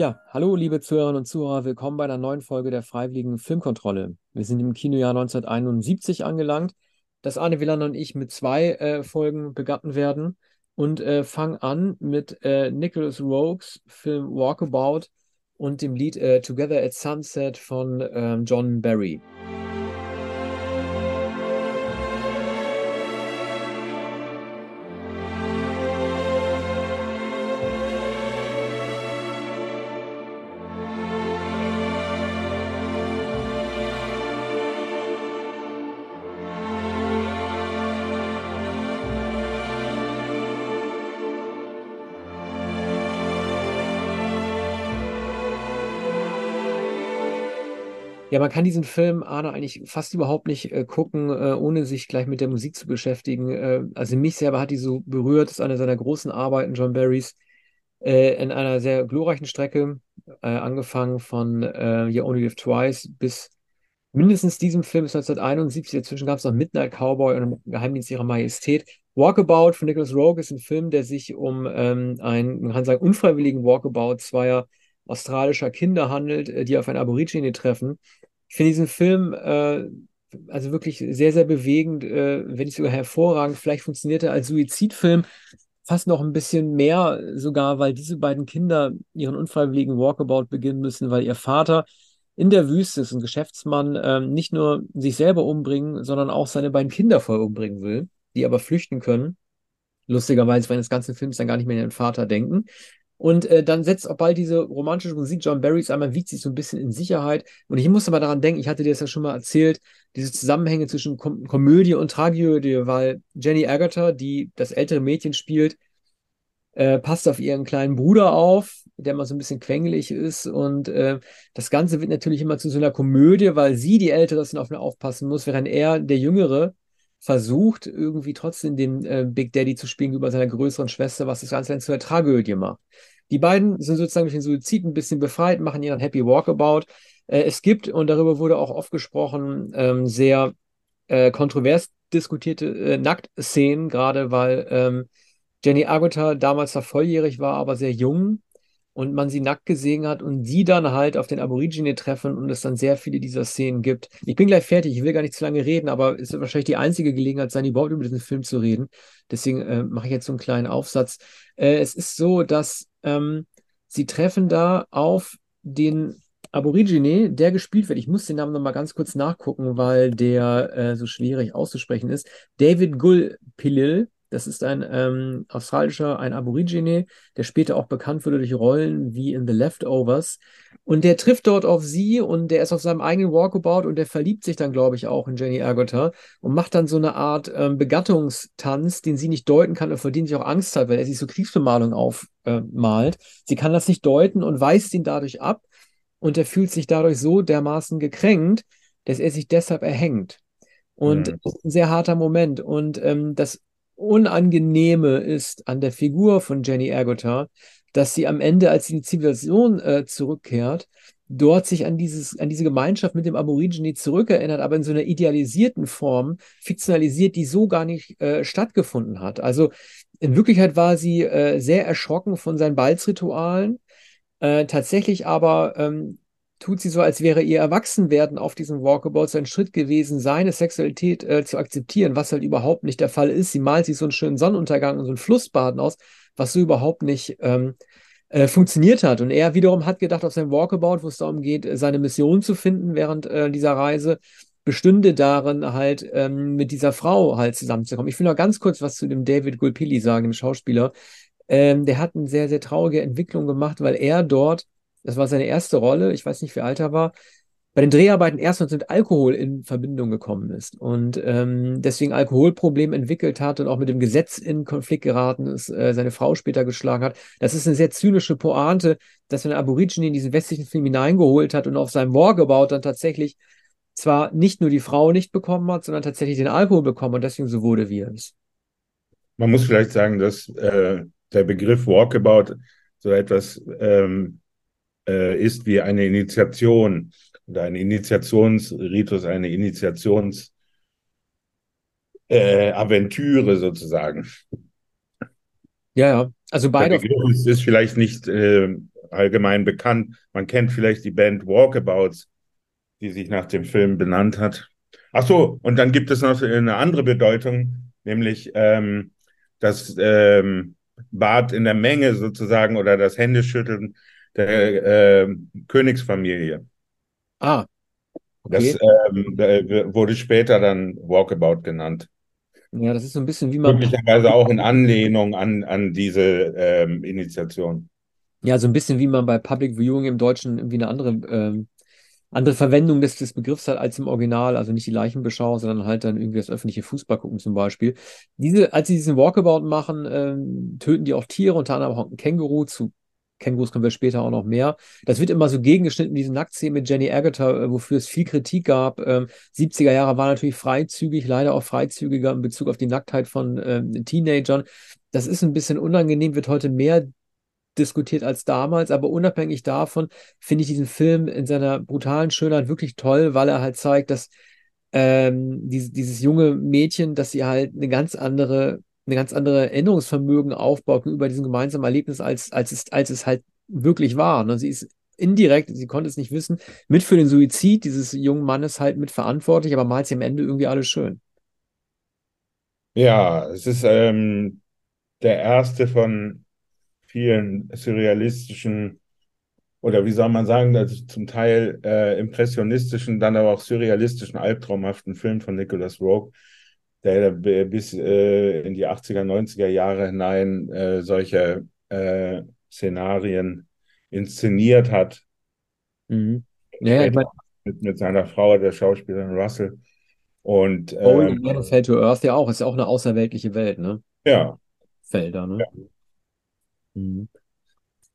Ja, hallo liebe Zuhörerinnen und Zuhörer, willkommen bei einer neuen Folge der Freiwilligen Filmkontrolle. Wir sind im Kinojahr 1971 angelangt, das Arne Wieland und ich mit zwei äh, Folgen begatten werden und äh, fangen an mit äh, Nicholas Rogues Film Walkabout und dem Lied äh, Together at Sunset von ähm, John Barry. Ja, man kann diesen Film, Arne, eigentlich fast überhaupt nicht äh, gucken, äh, ohne sich gleich mit der Musik zu beschäftigen. Äh, also mich selber hat die so berührt, das ist eine seiner großen Arbeiten, John Barrys, äh, in einer sehr glorreichen Strecke, äh, angefangen von äh, You Only Live Twice bis mindestens diesem Film bis 1971. Dazwischen gab es noch Midnight Cowboy und Geheimdienst ihrer Majestät. Walkabout von Nicholas Rogue ist ein Film, der sich um ähm, einen, man kann sagen, unfreiwilligen Walkabout zweier australischer Kinder handelt, die auf ein Aborigine treffen. Ich finde diesen Film äh, also wirklich sehr, sehr bewegend, äh, wenn nicht sogar hervorragend. Vielleicht funktioniert er als Suizidfilm fast noch ein bisschen mehr, sogar weil diese beiden Kinder ihren unfreiwilligen Walkabout beginnen müssen, weil ihr Vater in der Wüste ist ein Geschäftsmann, äh, nicht nur sich selber umbringen, sondern auch seine beiden Kinder voll umbringen will, die aber flüchten können. Lustigerweise, weil das ganze Films dann gar nicht mehr an den Vater denken. Und äh, dann setzt auch bald diese romantische Musik John Barrys einmal, wiegt sich so ein bisschen in Sicherheit. Und ich musste mal daran denken, ich hatte dir das ja schon mal erzählt, diese Zusammenhänge zwischen Kom Komödie und Tragödie, weil Jenny Agatha, die das ältere Mädchen spielt, äh, passt auf ihren kleinen Bruder auf, der mal so ein bisschen quengelig ist. Und äh, das Ganze wird natürlich immer zu so einer Komödie, weil sie, die Ältere, auf ihn aufpassen muss, während er, der Jüngere, versucht, irgendwie trotzdem den äh, Big Daddy zu spielen über seiner größeren Schwester, was das Ganze dann zu einer Tragödie macht. Die beiden sind sozusagen durch den Suizid ein bisschen befreit, machen ihren Happy Walkabout. Äh, es gibt, und darüber wurde auch oft gesprochen, ähm, sehr äh, kontrovers diskutierte äh, Nacktszenen, gerade weil ähm, Jenny Agutter damals zwar volljährig war, aber sehr jung und man sie nackt gesehen hat und sie dann halt auf den Aborigine treffen und es dann sehr viele dieser Szenen gibt. Ich bin gleich fertig, ich will gar nicht zu lange reden, aber es wird wahrscheinlich die einzige Gelegenheit sein, überhaupt über diesen Film zu reden. Deswegen äh, mache ich jetzt so einen kleinen Aufsatz. Äh, es ist so, dass ähm, sie treffen da auf den Aborigine, der gespielt wird. Ich muss den Namen nochmal ganz kurz nachgucken, weil der äh, so schwierig auszusprechen ist. David Gulpilil das ist ein ähm, australischer, ein Aborigine, der später auch bekannt wurde durch Rollen wie in The Leftovers. Und der trifft dort auf sie und der ist auf seinem eigenen Walkabout und der verliebt sich dann, glaube ich, auch in Jenny Agutter und macht dann so eine Art ähm, Begattungstanz, den sie nicht deuten kann und vor dem sie auch Angst hat, weil er sich so Kriegsbemalung aufmalt. Äh, sie kann das nicht deuten und weist ihn dadurch ab und er fühlt sich dadurch so dermaßen gekränkt, dass er sich deshalb erhängt. Und mhm. ein sehr harter Moment. Und ähm, das Unangenehme ist an der Figur von Jenny Agutter, dass sie am Ende, als sie in die Zivilisation äh, zurückkehrt, dort sich an, dieses, an diese Gemeinschaft mit dem Aborigine zurückerinnert, aber in so einer idealisierten Form, fiktionalisiert, die so gar nicht äh, stattgefunden hat. Also in Wirklichkeit war sie äh, sehr erschrocken von seinen Balzritualen, äh, tatsächlich aber ähm, tut sie so, als wäre ihr Erwachsenwerden auf diesem Walkabout so ein Schritt gewesen, seine Sexualität äh, zu akzeptieren, was halt überhaupt nicht der Fall ist. Sie malt sich so einen schönen Sonnenuntergang und so ein Flussbaden aus, was so überhaupt nicht ähm, äh, funktioniert hat. Und er wiederum hat gedacht, auf seinem Walkabout, wo es darum geht, seine Mission zu finden während äh, dieser Reise, bestünde darin, halt ähm, mit dieser Frau halt zusammenzukommen. Ich will noch ganz kurz was zu dem David Gulpilli sagen, dem Schauspieler. Ähm, der hat eine sehr, sehr traurige Entwicklung gemacht, weil er dort das war seine erste Rolle. Ich weiß nicht, wie alt er war. Bei den Dreharbeiten erst mit Alkohol in Verbindung gekommen ist und ähm, deswegen Alkoholproblem entwickelt hat und auch mit dem Gesetz in Konflikt geraten ist, äh, seine Frau später geschlagen hat. Das ist eine sehr zynische Pointe, dass man Aborigine in diesen westlichen Film hineingeholt hat und auf seinem gebaut dann tatsächlich zwar nicht nur die Frau nicht bekommen hat, sondern tatsächlich den Alkohol bekommen und deswegen so wurde, wie er ist. Man muss vielleicht sagen, dass äh, der Begriff Walkabout so etwas ähm, äh, ist wie eine Initiation oder ein Initiationsritus, eine Initiationsaventüre äh, sozusagen. Ja, ja. Also beide. Ist, ist vielleicht nicht äh, allgemein bekannt. Man kennt vielleicht die Band Walkabouts, die sich nach dem Film benannt hat. Ach so, und dann gibt es noch eine andere Bedeutung, nämlich ähm, das ähm, Bad in der Menge sozusagen oder das Händeschütteln der äh, Königsfamilie. Ah, Das okay. ähm, da wurde später dann Walkabout genannt. Ja, das ist so ein bisschen wie man, Möglicherweise auch in Anlehnung an, an diese ähm, Initiation. ja, so ein bisschen wie man bei Public Viewing im Deutschen irgendwie eine andere, ähm, andere Verwendung des, des Begriffs hat als im Original. Also nicht die Leichenbeschau, sondern halt dann irgendwie das öffentliche Fußball gucken zum Beispiel. Diese, als sie diesen Walkabout machen, ähm, töten die auch Tiere, unter anderem auch ein Känguru. Zu Kängurus kommen wir später auch noch mehr. Das wird immer so gegengeschnitten, diese Nacktszene mit Jenny Agutter, äh, wofür es viel Kritik gab. Ähm, 70er Jahre war natürlich freizügig, leider auch freizügiger in Bezug auf die Nacktheit von ähm, Teenagern. Das ist ein bisschen unangenehm, wird heute mehr diskutiert als damals, aber unabhängig davon finde ich diesen Film in seiner brutalen Schönheit wirklich toll, weil er halt zeigt, dass ähm, dieses, dieses junge Mädchen, dass sie halt eine ganz andere, eine ganz andere Erinnerungsvermögen aufbaut über diesem gemeinsamen Erlebnis, als, als es, als es halt wirklich war. Ne? Sie ist indirekt, sie konnte es nicht wissen, mit für den Suizid dieses jungen Mannes halt mitverantwortlich, aber malt sie am Ende irgendwie alles schön. Ja, es ist ähm, der erste von vielen surrealistischen oder wie soll man sagen, also zum Teil äh, impressionistischen, dann aber auch surrealistischen, albtraumhaften Film von Nicholas Rogue, der bis äh, in die 80er, 90er Jahre hinein äh, solche äh, Szenarien inszeniert hat. Mhm. Ja, ja, mit, mit seiner Frau, der Schauspielerin Russell. Und Soul ähm, Man Fell to Earth ja auch, ist ja auch eine außerweltliche Welt, ne? ja, Felder, ne? Mhm.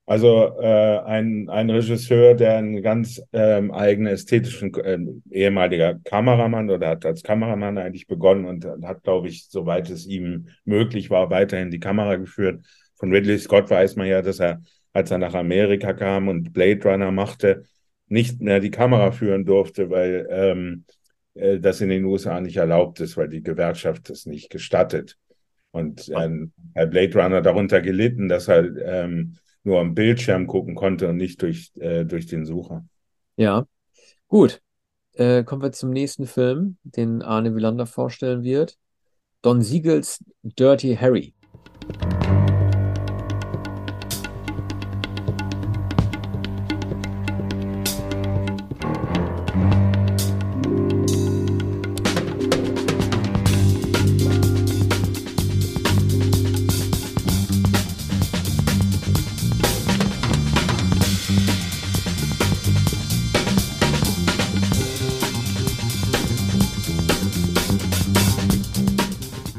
Also äh, ein, ein Regisseur, der einen ganz ähm, eigenen ästhetischen, äh, ehemaliger Kameramann oder hat als Kameramann eigentlich begonnen und hat, glaube ich, soweit es ihm möglich war, weiterhin die Kamera geführt. Von Ridley Scott weiß man ja, dass er, als er nach Amerika kam und Blade Runner machte, nicht mehr die Kamera führen durfte, weil ähm, äh, das in den USA nicht erlaubt ist, weil die Gewerkschaft es nicht gestattet. Und ähm, bei Blade Runner darunter gelitten, dass er ähm, nur am Bildschirm gucken konnte und nicht durch, äh, durch den Sucher. Ja, gut. Äh, kommen wir zum nächsten Film, den Arne Wielander vorstellen wird. Don Siegels Dirty Harry.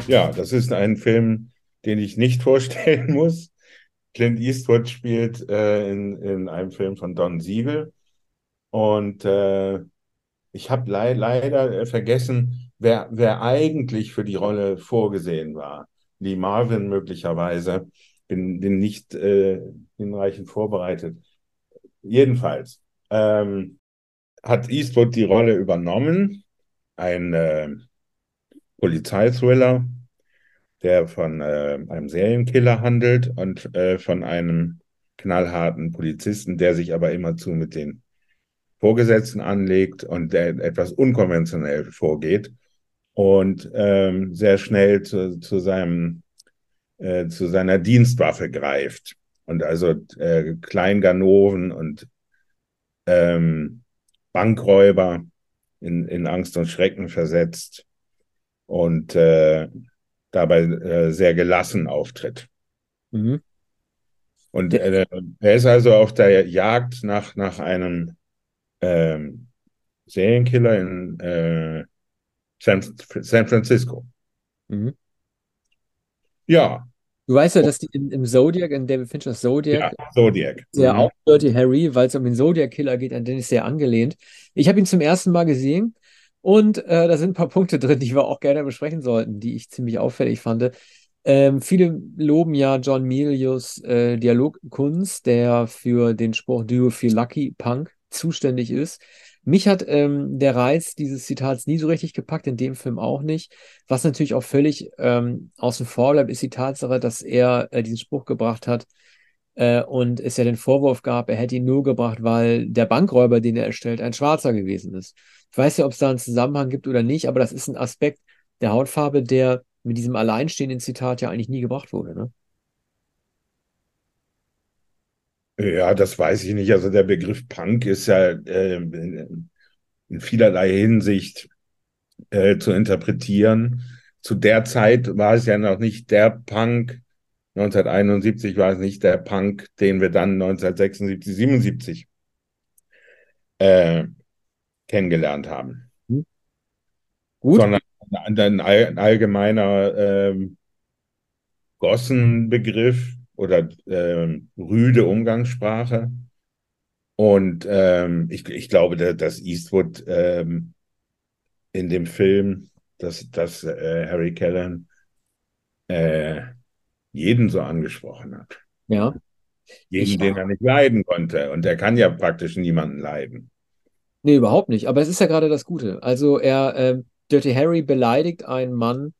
Ja, das ist ein Film, den ich nicht vorstellen muss. Clint Eastwood spielt äh, in, in einem Film von Don Siegel. Und äh, ich habe le leider vergessen, wer, wer eigentlich für die Rolle vorgesehen war. Lee Marvin möglicherweise. Bin, bin nicht äh, hinreichend vorbereitet. Jedenfalls ähm, hat Eastwood die Rolle übernommen. Ein äh, Polizeithriller, der von äh, einem Serienkiller handelt und äh, von einem knallharten Polizisten, der sich aber immerzu mit den Vorgesetzten anlegt und der etwas unkonventionell vorgeht und ähm, sehr schnell zu, zu, seinem, äh, zu seiner Dienstwaffe greift. Und also äh, Kleinganoven und ähm, Bankräuber in, in Angst und Schrecken versetzt und äh, dabei äh, sehr gelassen auftritt. Mhm. Und äh, er ist also auf der Jagd nach, nach einem ähm, Serienkiller in äh, San, San Francisco. mhm. Ja, Du weißt ja, dass die in, im Zodiac, in David Finchers Zodiac, ja, Zodiac. der Mhm. auch Dirty Harry, weil es um den Zodiac-Killer geht, an den ist sehr angelehnt. Ich habe ihn zum ersten Mal gesehen und äh, da sind ein paar Punkte drin, die wir auch gerne besprechen sollten, die ich ziemlich auffällig fand. Ähm, viele loben ja John Milius äh, Dialogkunst, der für den Spruch you feel lucky Punk zuständig ist. Mich hat ähm, der Reiz dieses Zitats nie so richtig gepackt, in dem Film auch nicht. Was natürlich auch völlig ähm, außen vor bleibt, ist die Tatsache, dass er äh, diesen Spruch gebracht hat äh, und es ja den Vorwurf gab, er hätte ihn nur gebracht, weil der Bankräuber, den er erstellt, ein Schwarzer gewesen ist. Ich weiß ja, ob es da einen Zusammenhang gibt oder nicht, aber das ist ein Aspekt der Hautfarbe, der mit diesem alleinstehenden Zitat ja eigentlich nie gebracht wurde. Ne? Ja, das weiß ich nicht. Also der Begriff Punk ist ja äh, in, vielerlei Hinsicht äh, zu interpretieren. Zu der Zeit war es ja noch nicht der Punk. 1971 war es nicht der Punk, den wir dann 1976, 77 äh, kennengelernt haben. Hm. Gut. Sondern ein, ein allgemeiner äh, Gossenbegriff oder äh, rüde Umgangssprache. Und ähm, ich, ich glaube, dass Eastwood ähm, in dem Film, dass, dass äh, Harry Callahan äh, jeden so angesprochen hat. Ja. Jeden, ich, den er nicht leiden konnte. Und er kann ja praktisch niemanden leiden. Nee, überhaupt nicht. Aber es ist ja gerade das Gute. Also er, äh, Dirty Harry beleidigt einen Mann,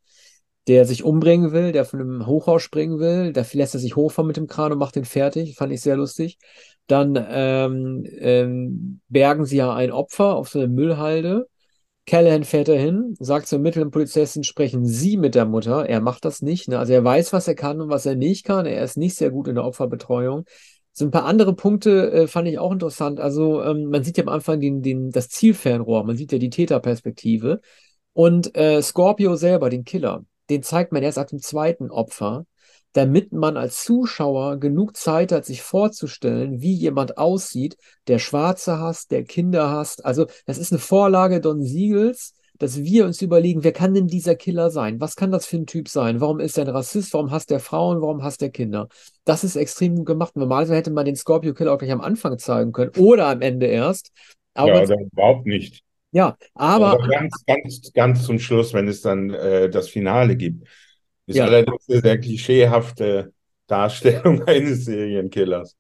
der sich umbringen will, der von einem Hochhaus springen will. Da lässt er sich hochfahren mit dem Kran und macht den fertig. Fand ich sehr lustig. Dann ähm, ähm, bergen sie ja ein Opfer auf so eine Müllhalde. Callahan fährt dahin, sagt zur Polizistin, sprechen Sie mit der Mutter. Er macht das nicht. Ne? Also er weiß, was er kann und was er nicht kann. Er ist nicht sehr gut in der Opferbetreuung. So ein paar andere Punkte äh, fand ich auch interessant. Also ähm, man sieht ja am Anfang den, den, das Zielfernrohr, man sieht ja die Täterperspektive. Und äh, Scorpio selber, den Killer, den zeigt man erst ab dem zweiten Opfer, damit man als Zuschauer genug Zeit hat, sich vorzustellen, wie jemand aussieht, der Schwarze hasst, der Kinder hasst. Also das ist eine Vorlage Don Siegels, dass wir uns überlegen, wer kann denn dieser Killer sein? Was kann das für ein Typ sein? Warum ist er ein Rassist? Warum hasst er Frauen? Warum hasst er Kinder? Das ist extrem gut gemacht. Normalerweise hätte man den Scorpio Killer auch gleich am Anfang zeigen können oder am Ende erst. Aber ja, oder überhaupt nicht. Ja, aber. aber ganz, ganz, ganz zum Schluss, wenn es dann äh, das Finale gibt. Ist ja. allerdings eine sehr klischeehafte Darstellung eines Serienkillers.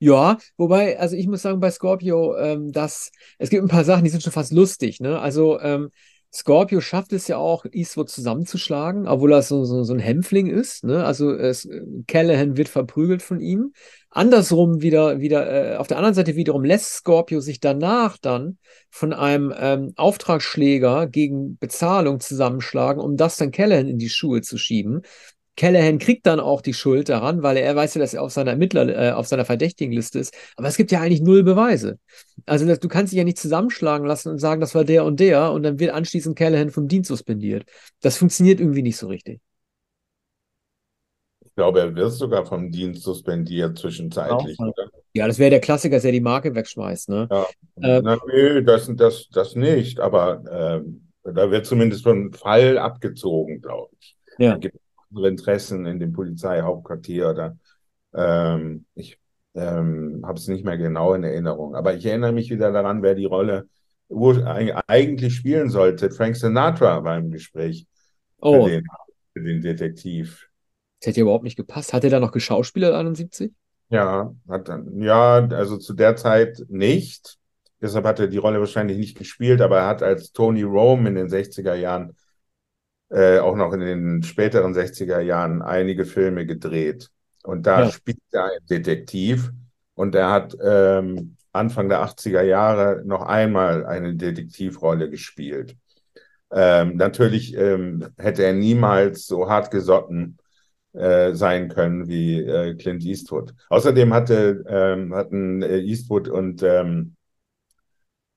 Ja, wobei, also ich muss sagen, bei Scorpio, ähm, dass es gibt ein paar Sachen, die sind schon fast lustig, ne? Also ähm, Scorpio schafft es ja auch, Eastwood zusammenzuschlagen, obwohl er so, so, so ein Hämpfling ist. Ne? Also es, Callahan wird verprügelt von ihm. Andersrum wieder, wieder, äh, auf der anderen Seite wiederum lässt Scorpio sich danach dann von einem ähm, Auftragsschläger gegen Bezahlung zusammenschlagen, um das dann Callahan in die Schuhe zu schieben. Callahan kriegt dann auch die Schuld daran, weil er weiß ja, dass er auf seiner Ermittler, äh, auf seiner Verdächtigenliste ist. Aber es gibt ja eigentlich null Beweise. Also das, du kannst dich ja nicht zusammenschlagen lassen und sagen, das war der und der und dann wird anschließend Callahan vom Dienst suspendiert. Das funktioniert irgendwie nicht so richtig. Ich glaube, er wird sogar vom Dienst suspendiert zwischenzeitlich. Ja, ja das wäre der Klassiker, dass er die Marke wegschmeißt. Ne? Ja. Äh, Na, nee, das, das, das nicht, aber äh, da wird zumindest von Fall abgezogen, glaube ich. Ja. Da gibt andere Interessen in dem Polizeihauptquartier oder ähm, ich ähm, habe es nicht mehr genau in Erinnerung. Aber ich erinnere mich wieder daran, wer die Rolle eigentlich spielen sollte. Frank Sinatra war im Gespräch oh. für, den, für den Detektiv. Das hätte ja überhaupt nicht gepasst. Hat er da noch geschauspielert 71? Ja, hat dann, ja, also zu der Zeit nicht. Deshalb hat er die Rolle wahrscheinlich nicht gespielt, aber er hat als Tony Rome in den 60er Jahren äh, auch noch in den späteren 60er Jahren einige Filme gedreht. Und da ja. spielt er einen Detektiv und er hat ähm, Anfang der 80er Jahre noch einmal eine Detektivrolle gespielt. Ähm, natürlich ähm, hätte er niemals so hart gesotten äh, sein können wie äh, Clint Eastwood. Außerdem hatte, ähm, hatten äh, Eastwood und ähm,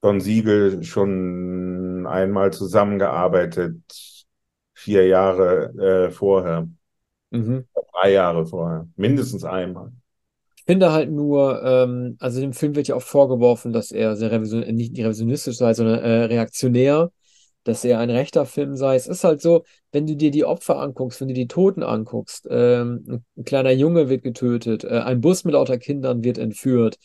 Don Siegel schon einmal zusammengearbeitet vier Jahre äh, vorher. Mhm. Drei Jahre vorher. Mindestens einmal. Ich finde halt nur, ähm, also dem Film wird ja auch vorgeworfen, dass er sehr revision nicht revisionistisch sei, sondern äh, reaktionär, dass er ein rechter Film sei. Es ist halt so, wenn du dir die Opfer anguckst, wenn du die Toten anguckst, ähm, ein kleiner Junge wird getötet, äh, ein Bus mit lauter Kindern wird entführt,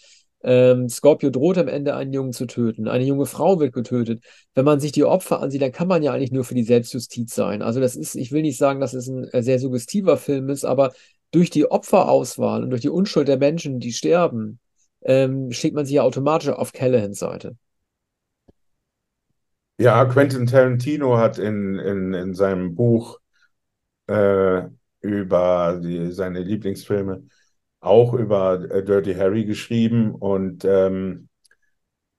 ähm, Scorpio droht am Ende einen Jungen zu töten. Eine junge Frau wird getötet. Wenn man sich die Opfer ansieht, dann kann man ja eigentlich nur für die Selbstjustiz sein. Also das ist, ich will nicht sagen, dass es ein äh, sehr suggestiver Film ist, aber durch die Opferauswahl und durch die Unschuld der Menschen, die sterben, ähm, schlägt man sich ja automatisch auf Callahans Seite. Ja, Quentin Tarantino hat in, in, in seinem Buch äh, über die, seine Lieblingsfilme auch über äh, Dirty Harry geschrieben und ähm,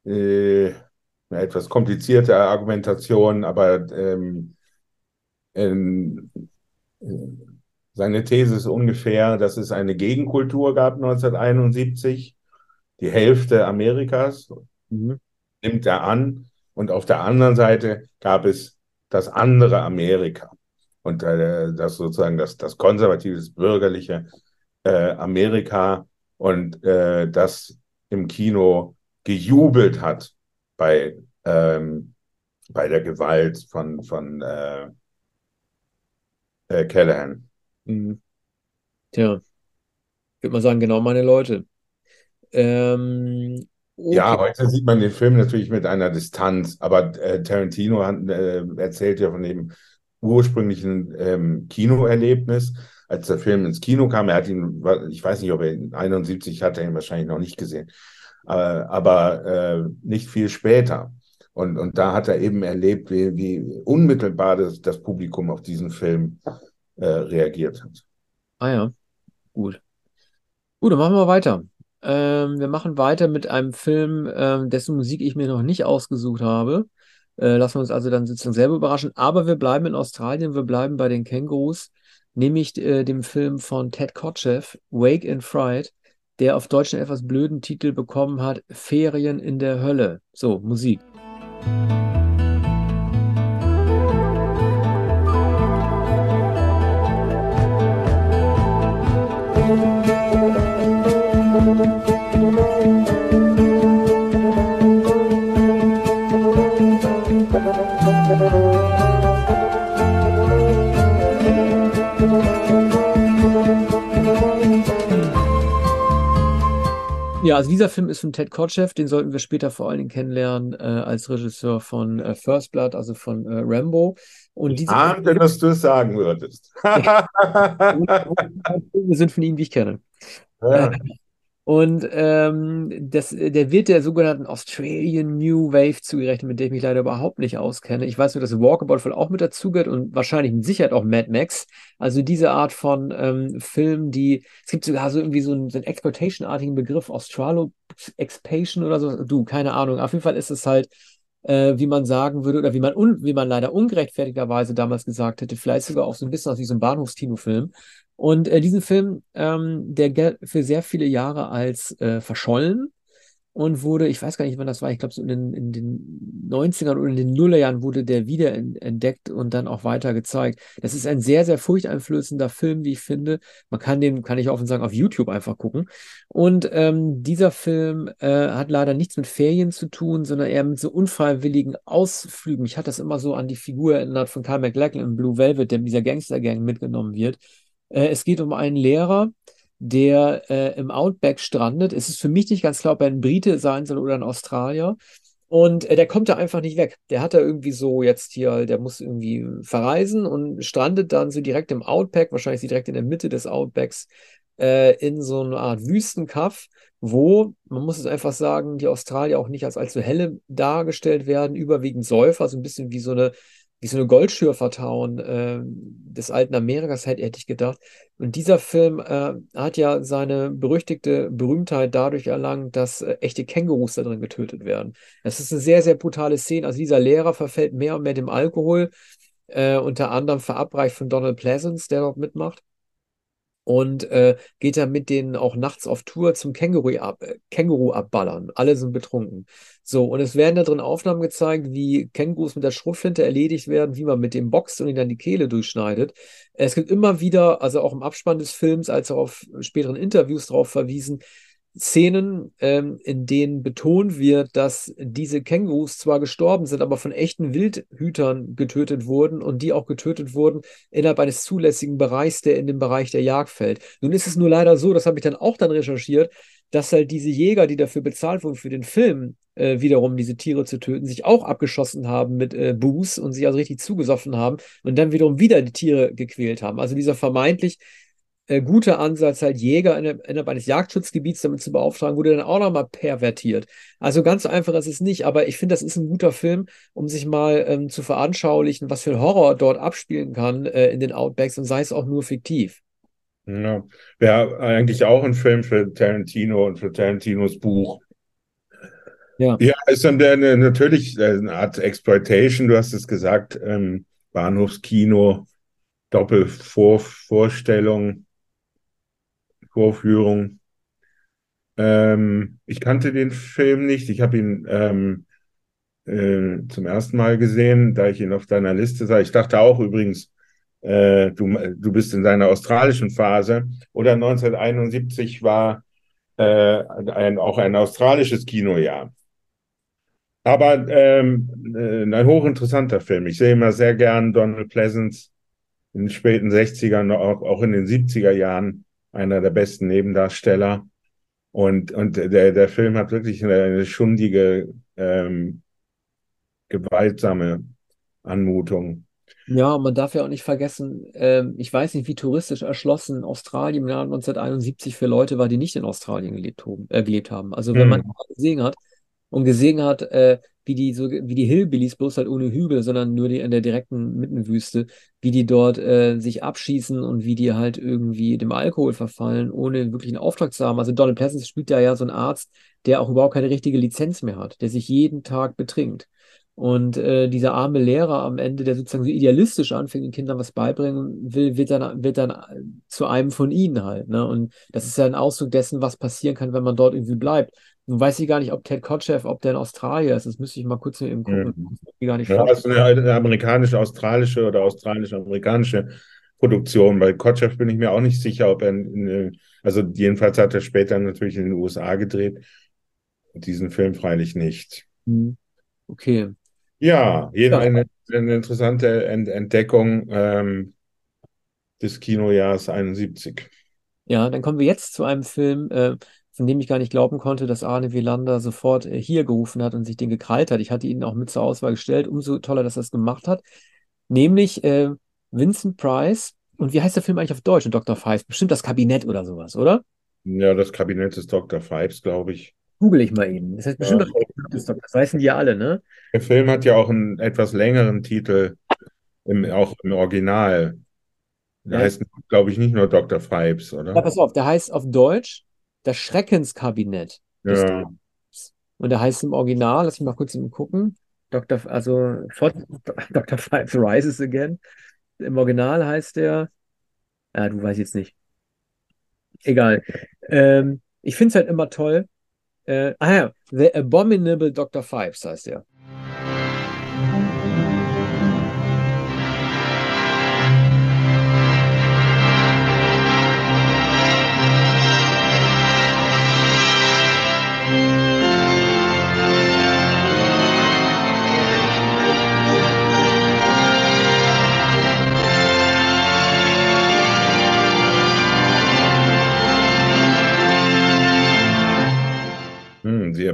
äh, eine etwas komplizierte Argumentation, aber ähm, in, seine These ist ungefähr, dass es eine Gegenkultur gab 1971, die Hälfte Amerikas, mhm. nimmt er an, und auf der anderen Seite gab es das andere Amerika und äh, das sozusagen das, das konservative, bürgerliche äh, Amerika und äh, das im Kino gejubelt hat bei, ähm, bei der Gewalt von, von äh, äh, Callahan. Mhm. Tja, ich würde mal sagen, genau meine Leute. Ähm, okay. Ja, heute sieht man den Film natürlich mit einer Distanz, aber äh, Tarantino hat, äh, erzählt ja von dem ursprünglichen ähm, Kinoerlebnis, als der Film ins Kino kam. Er hat ihn, ich weiß nicht, ob er in 71 hat er ihn wahrscheinlich noch nicht gesehen, äh, aber äh, nicht viel später. Und, und da hat er eben erlebt, wie, wie unmittelbar das, das Publikum auf diesen Film äh, reagiert hat. Ah ja, gut. Gut, dann machen wir weiter. Ähm, wir machen weiter mit einem Film, ähm, dessen Musik ich mir noch nicht ausgesucht habe. Äh, lassen wir uns also dann sozusagen selber überraschen. Aber wir bleiben in Australien, wir bleiben bei den Kängurus, nämlich äh, dem Film von Ted Kotcheff, Wake in Fright, der auf Deutsch einen etwas blöden Titel bekommen hat, Ferien in der Hölle. So, Musik. Ja, also dieser Film ist von Ted Kotcheff, den sollten wir später vor allen Dingen kennenlernen äh, als Regisseur von äh, First Blood, also von äh, Rambo. Und ich ahnte, dass du es sagen würdest. wir sind von ihm, wie ich kenne. Ja. Und ähm, das, der wird der sogenannten Australian New Wave zugerechnet, mit der ich mich leider überhaupt nicht auskenne. Ich weiß nur, dass Walkabout voll auch mit dazugehört und wahrscheinlich mit Sicherheit auch Mad Max. Also diese Art von ähm, Film, die, es gibt sogar so irgendwie so einen, so einen Exploitation-artigen Begriff, Australo Expansion oder so. Du, keine Ahnung. Auf jeden Fall ist es halt, äh, wie man sagen würde, oder wie man, un, wie man leider ungerechtfertigterweise damals gesagt hätte, vielleicht sogar auch so ein bisschen aus diesem Bahnhofskino-Film. Und äh, diesen Film, ähm, der für sehr viele Jahre als äh, verschollen und wurde, ich weiß gar nicht, wann das war, ich glaube so in den, in den 90ern oder in den Nullerjahren wurde der wieder entdeckt und dann auch weiter gezeigt. Das ist ein sehr, sehr furchteinflößender Film, wie ich finde. Man kann den, kann ich offen sagen, auf YouTube einfach gucken. Und ähm, dieser Film äh, hat leider nichts mit Ferien zu tun, sondern eher mit so unfreiwilligen Ausflügen. Ich hatte das immer so an die Figur erinnert von Carl McLachlan in Blue Velvet, der mit dieser Gangstergang mitgenommen wird äh, es geht um einen Lehrer, der äh, im Outback strandet. Es ist für mich nicht ganz klar, ob er ein Brite sein soll oder ein Australier. Und äh, der kommt da einfach nicht weg. Der hat da irgendwie so jetzt hier, der muss irgendwie verreisen und strandet dann so direkt im Outback, wahrscheinlich direkt in der Mitte des Outbacks, äh, in so einer Art Wüstenkaff, wo, man muss es einfach sagen, die Australier auch nicht als allzu helle dargestellt werden, überwiegend Säufer, so ein bisschen wie so eine wie so eine Goldschürfertown äh, des alten Amerikas, hätte, hätte ich gedacht. Und dieser Film äh, hat ja seine berüchtigte Berühmtheit dadurch erlangt, dass äh, echte Kängurus da drin getötet werden. Das ist eine sehr, sehr brutale Szene. Also dieser Lehrer verfällt mehr und mehr dem Alkohol, äh, unter anderem verabreicht von Donald Pleasance, der dort mitmacht und äh, geht dann mit denen auch nachts auf Tour zum Känguru, ab, äh, Känguru abballern. Alle sind betrunken. So, und es werden da drin Aufnahmen gezeigt, wie Kängurus mit der Schrotflinte erledigt werden, wie man mit dem boxt und ihnen dann die Kehle durchschneidet. Es gibt immer wieder, also auch im Abspann des Films, als auch auf späteren Interviews darauf verwiesen, Szenen, ähm, in denen betont wird, dass diese Kängurus zwar gestorben sind, aber von echten Wildhütern getötet wurden und die auch getötet wurden innerhalb eines zulässigen Bereichs, der in den Bereich der Jagd fällt. Nun ist es nur leider so, das habe ich dann auch dann recherchiert, dass halt diese Jäger, die dafür bezahlt wurden für den Film, äh, wiederum diese Tiere zu töten, sich auch abgeschossen haben mit äh, Booze und sich also richtig zugesoffen haben und dann wiederum wieder die Tiere gequält haben. Also dieser vermeintlich äh, gute Ansatz, halt Jäger innerhalb eines Jagdschutzgebiets damit zu beauftragen, wurde dann auch nochmal pervertiert. Also ganz einfach ist es nicht, aber ich finde, das ist ein guter Film, um sich mal ähm, zu veranschaulichen, was für ein Horror dort abspielen kann äh, in den Outbacks und sei es auch nur fiktiv. Ja, wäre eigentlich auch ein Film für Tarantino und für Tarantinos Buch. Ja, ja ist dann eine, natürlich eine Art Exploitation, du hast es gesagt, ähm, Bahnhofskino, Doppelvorstellung. Vorführung. Ähm, ich kannte den Film nicht. Ich habe ihn ähm, äh, zum ersten Mal gesehen, da ich ihn auf deiner Liste sah. Ich dachte auch übrigens, äh, du, du bist in deiner australischen Phase. Oder 1971 war äh, ein, auch ein australisches Kinojahr. Aber ähm, äh, ein hochinteressanter Film. Ich sehe immer sehr gern Donald Pleasance in den späten 60ern, auch, auch in den 70er Jahren einer der besten Nebendarsteller. Und, und der, der Film hat wirklich eine, eine schundige, ähm, gewaltsame Anmutung. Ja, man darf ja auch nicht vergessen, ähm, ich weiß nicht, wie touristisch erschlossen Australien im Jahr 1971 für Leute war, die nicht in Australien gelebt, äh, gelebt haben. Also wenn hm. man gesehen hat und gesehen hat, äh, wie die so wie die Hillbillies, bloß halt ohne Hügel, sondern nur die in der direkten Mittenwüste, wie die dort äh, sich abschießen und wie die halt irgendwie dem Alkohol verfallen, ohne wirklich einen Auftrag zu haben. Also Donald Pleasance spielt da ja so einen Arzt, der auch überhaupt keine richtige Lizenz mehr hat, der sich jeden Tag betrinkt. Und äh, dieser arme Lehrer am Ende, der sozusagen so idealistisch anfängt, den Kindern was beibringen will, wird dann, wird dann zu einem von ihnen halt. Ne? Und das ist ja ein Ausdruck dessen, was passieren kann, wenn man dort irgendwie bleibt. Nun weiß ich gar nicht, ob Ted Kotcheff, ob der in Australien ist. Das müsste ich mal kurz ihm gucken. Mhm. gar nicht ja, das ist eine, eine amerikanisch-australische oder australisch-amerikanische Produktion. Bei Kotcheff bin ich mir auch nicht sicher, ob er, in, also jedenfalls hat er später natürlich in den USA gedreht. Diesen Film freilich nicht. Mhm. Okay. Ja, ja. Eine, eine interessante Entdeckung ähm, des Kinojahrs 71. Ja, dann kommen wir jetzt zu einem Film, äh, von dem ich gar nicht glauben konnte, dass Arne Wielander sofort äh, hier gerufen hat und sich den gekrallt hat. Ich hatte ihn auch mit zur Auswahl gestellt. Umso toller, dass er es gemacht hat. Nämlich äh, Vincent Price. Und wie heißt der Film eigentlich auf Deutsch? Und Dr. Fives? Bestimmt das Kabinett oder sowas, oder? Ja, das Kabinett des Dr. Fives, glaube ich. Google ich mal eben. Das heißt bestimmt ja. das, das weißen die ja alle, ne? Der Film hat ja auch einen etwas längeren Titel, im, auch im Original. Der ja. heißt, glaube ich, nicht nur Dr. Fives, oder? Ja, pass auf, der heißt auf Deutsch das Schreckenskabinett. Ja. Und der heißt im Original, lass mich mal kurz gucken. Dr. Also Dr. Five Rises Again. Im Original heißt der. Ja, du weißt jetzt nicht. Egal. Ähm, ich finde es halt immer toll. Äh, ah ja, The Abominable Dr. Fives heißt der.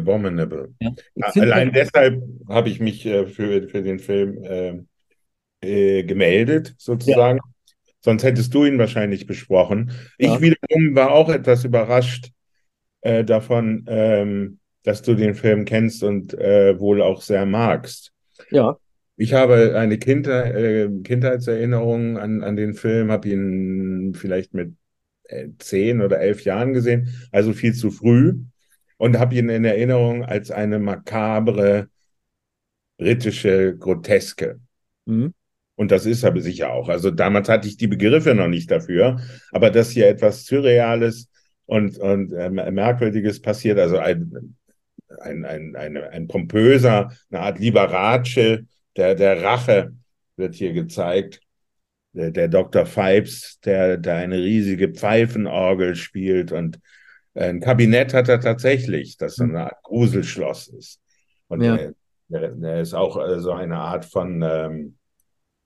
Abominable. Ja. Allein deshalb habe ich mich äh, für, für den Film äh, äh, gemeldet, sozusagen. Ja. Sonst hättest du ihn wahrscheinlich besprochen. Ja. Ich wiederum war auch etwas überrascht äh, davon, ähm, dass du den Film kennst und äh, wohl auch sehr magst. Ja. Ich habe eine Kinder, äh, Kindheitserinnerung an, an den Film, habe ihn vielleicht mit zehn oder elf Jahren gesehen, also viel zu früh und habe ihn in Erinnerung als eine makabre britische Groteske. Mhm. Und das ist er sicher auch. Also damals hatte ich die Begriffe noch nicht dafür, aber dass hier etwas Surreales und, und äh, Merkwürdiges passiert, also ein, ein, ein, ein, ein pompöser, eine Art Liberace der, der Rache wird hier gezeigt. Der, der Dr. Pipes, der, der eine riesige Pfeifenorgel spielt und ein Kabinett hat er tatsächlich, das so hm. eine Art Gruselschloss ist. Und ja. er, er, ist auch äh, so eine Art von ähm,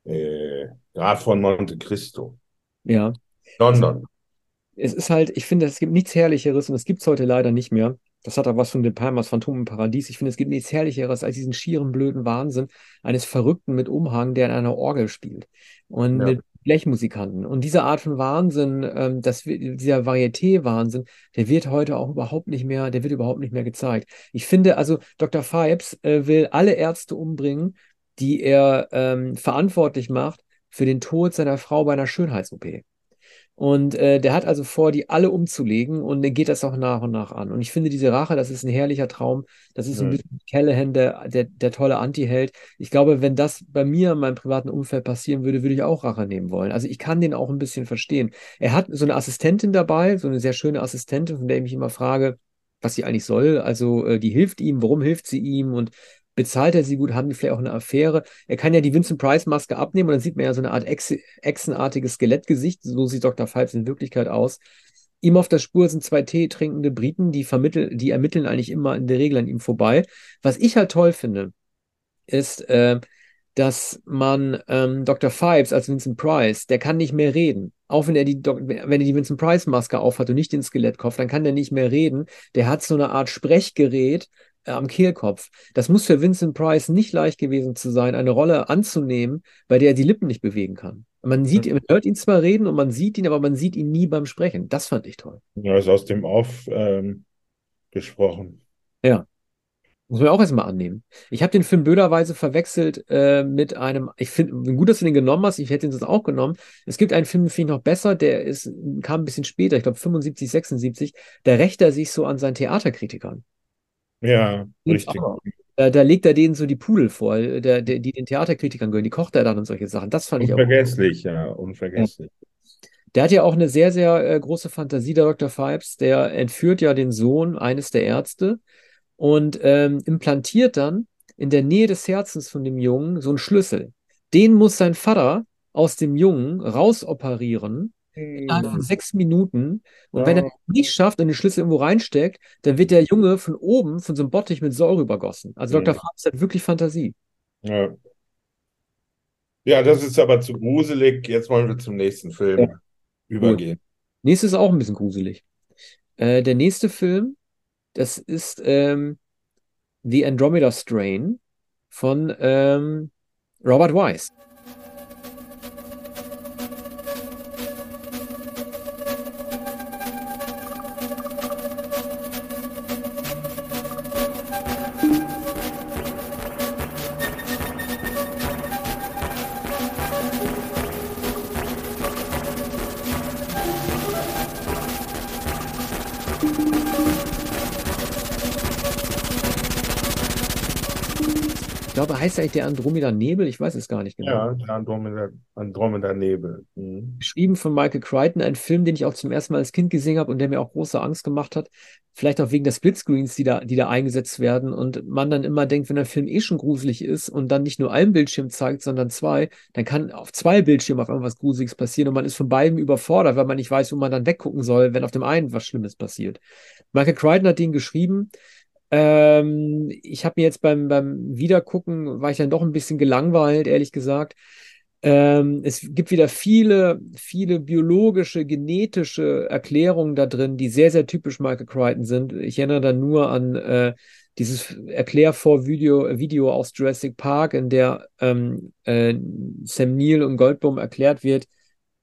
äh, Graf von Monte Cristo. Ja. London. Es ist halt, ich finde, es gibt nichts Herrlicheres und es gibt es heute leider nicht mehr. Das hat auch was von De Palmas Phantom im Paradies. Ich finde, es gibt nichts Herrlicheres als diesen schieren, blöden Wahnsinn eines Verrückten mit Umhang, der in einer Orgel spielt. Und ja. mit Blechmusikanten. Und diese Art von Wahnsinn, ähm, das, dieser Varieté-Wahnsinn, der wird heute auch überhaupt nicht mehr, der wird überhaupt nicht mehr gezeigt. Ich finde, also Dr. Phipes äh, will alle Ärzte umbringen, die er ähm, verantwortlich macht für den Tod seiner Frau bei einer Schönheits-OP. Und äh, der hat also vor, die alle umzulegen und dann geht das auch nach und nach an. Und ich finde, diese Rache, das ist ein herrlicher Traum. Das ist ein bisschen Callahan, der, der, der tolle Anti-Held. Ich glaube, wenn das bei mir in meinem privaten Umfeld passieren würde, würde ich auch Rache nehmen wollen. Also ich kann den auch ein bisschen verstehen. Er hat so eine Assistentin dabei, so eine sehr schöne Assistentin, von der ich mich immer frage, was sie eigentlich soll. Also äh, die hilft ihm, warum hilft sie ihm und bezahlt er sie gut, haben die vielleicht auch eine Affäre. Er kann ja die Vincent Price Maske abnehmen und dann sieht man ja so eine Art Echsenartiges Skelettgesicht. So sieht Dr. Phelps in Wirklichkeit aus. Ihm auf der Spur sind zwei Tee trinkende Briten, die vermitteln, die ermitteln eigentlich immer in der Regel an ihm vorbei. Was ich halt toll finde, ist, äh, dass man ähm, Dr. Phipes als Vincent Price, der kann nicht mehr reden. Auch wenn er die, wenn er die Vincent Price Maske aufhat und nicht den Skelettkopf, dann kann der nicht mehr reden. Der hat so eine Art Sprechgerät, am Kehlkopf. Das muss für Vincent Price nicht leicht gewesen zu sein, eine Rolle anzunehmen, bei der er die Lippen nicht bewegen kann. Man sieht, man hört ihn zwar reden und man sieht ihn, aber man sieht ihn nie beim Sprechen. Das fand ich toll. Ja, ist aus dem Off ähm, gesprochen. Ja. Muss man auch erstmal annehmen. Ich habe den Film blöderweise verwechselt äh, mit einem, ich finde, gut, dass du den genommen hast, ich hätte ihn sonst auch genommen. Es gibt einen Film, den finde ich noch besser, der ist, kam ein bisschen später, ich glaube 75, 76, da rächt er sich so an seinen Theaterkritikern. Ja, richtig. Da, da, legt er denen so die Pudel vor, der, der, die den Theaterkritikern gehören, die kocht er dann und solche Sachen. Das fand unvergesslich, ich auch. ja, unvergesslich. Der hat ja auch eine sehr, sehr äh, große Fantasie, der Dr. Phipes. Der entführt ja den Sohn eines der Ärzte und ähm, implantiert dann in der Nähe des Herzens von dem Jungen so einen Schlüssel. Den muss sein Vater aus dem Jungen rausoperieren innerhalb von sechs Minuten. Und ja. wenn er es nicht schafft und den Schlüssel irgendwo reinsteckt, dann wird der Junge von oben von so einem Bottich mit Säure übergossen. Also Dr. Ja. Franz hat wirklich Fantasie. Ja. ja, das ist aber zu gruselig. Jetzt wollen wir zum nächsten Film ja. übergehen. Nächstes ist auch ein bisschen gruselig. Äh, der nächste Film, das ist ähm, The Andromeda Strain von ähm, Robert Wise. Glaube, heißt eigentlich der Andromeda Nebel? Ich weiß es gar nicht genau. Ja, der Andromeda, Andromeda Nebel. Mhm. Geschrieben von Michael Crichton, ein Film, den ich auch zum ersten Mal als Kind gesehen habe und der mir auch große Angst gemacht hat. Vielleicht auch wegen der Splitscreens, die da, die da eingesetzt werden und man dann immer denkt, wenn der Film eh schon gruselig ist und dann nicht nur einen Bildschirm zeigt, sondern zwei, dann kann auf zwei Bildschirmen auf irgendwas Gruseliges passieren und man ist von beiden überfordert, weil man nicht weiß, wo man dann weggucken soll, wenn auf dem einen was Schlimmes passiert. Michael Crichton hat den geschrieben. Ähm, ich habe mir jetzt beim, beim Wiedergucken, war ich dann doch ein bisschen gelangweilt, ehrlich gesagt. Ähm, es gibt wieder viele, viele biologische, genetische Erklärungen da drin, die sehr, sehr typisch Michael Crichton sind. Ich erinnere da nur an äh, dieses Erklärvor-Video Video aus Jurassic Park, in der ähm, äh, Sam Neill und Goldblum erklärt wird,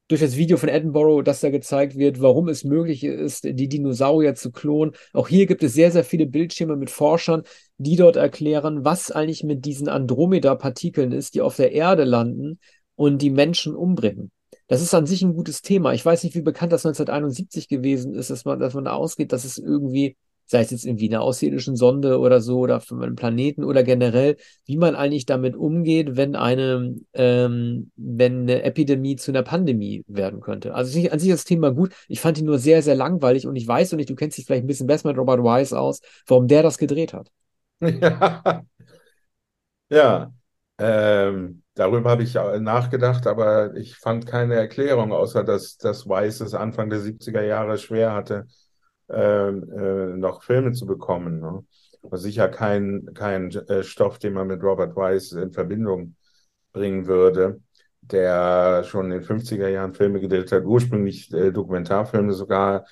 durch das Video von Edinburgh, dass da gezeigt wird, warum es möglich ist, die Dinosaurier zu klonen. Auch hier gibt es sehr, sehr viele Bildschirme mit Forschern, die dort erklären, was eigentlich mit diesen Andromeda-Partikeln ist, die auf der Erde landen und die Menschen umbringen. Das ist an sich ein gutes Thema. Ich weiß nicht, wie bekannt das 1971 gewesen ist, dass man, dass man da ausgeht, dass es irgendwie sei es jetzt irgendwie einer außerirdischen Sonde oder so oder von einem Planeten oder generell, wie man eigentlich damit umgeht, wenn eine, ähm, wenn eine Epidemie zu einer Pandemie werden könnte. Also an sich das Thema gut. Ich fand ihn nur sehr, sehr langweilig und ich weiß und nicht, du kennst dich vielleicht ein bisschen besser mit Robert Wise aus, warum der das gedreht hat. Ja, ja. Ähm, darüber habe ich nachgedacht, aber ich fand keine Erklärung, außer dass, dass Wise es Anfang der 70er Jahre schwer hatte, äh, äh, noch Filme zu bekommen. Ne? Aber sicher kein, kein äh, Stoff, den man mit Robert Wise in Verbindung bringen würde, der schon in den 50er Jahren Filme gedreht hat, ursprünglich äh, Dokumentarfilme sogar,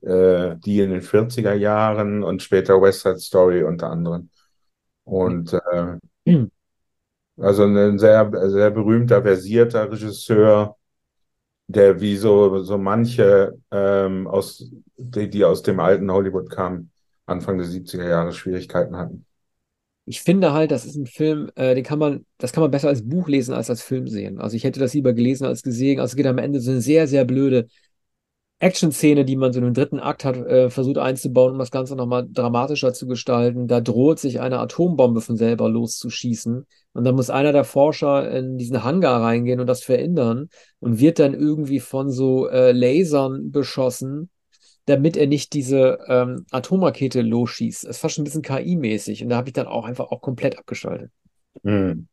äh, die in den 40er Jahren und später West Side Story unter anderem. Und äh, also ein sehr, sehr berühmter, versierter Regisseur, der wie so, so manche ähm, aus, die, die aus dem alten Hollywood kamen, Anfang der 70er Jahre Schwierigkeiten hatten. Ich finde halt, das ist ein Film, äh, den kann man, das kann man besser als Buch lesen als als Film sehen. Also ich hätte das lieber gelesen als gesehen. Also es geht am Ende so eine sehr, sehr blöde Action-Szene, die man so in den dritten Akt hat, äh, versucht einzubauen, um das Ganze nochmal dramatischer zu gestalten. Da droht sich eine Atombombe von selber loszuschießen. Und dann muss einer der Forscher in diesen Hangar reingehen und das verhindern und wird dann irgendwie von so äh, Lasern beschossen, damit er nicht diese ähm, Atomrakete losschießt. Das ist fast schon ein bisschen KI-mäßig. Und da habe ich dann auch einfach auch komplett abgeschaltet. Hm.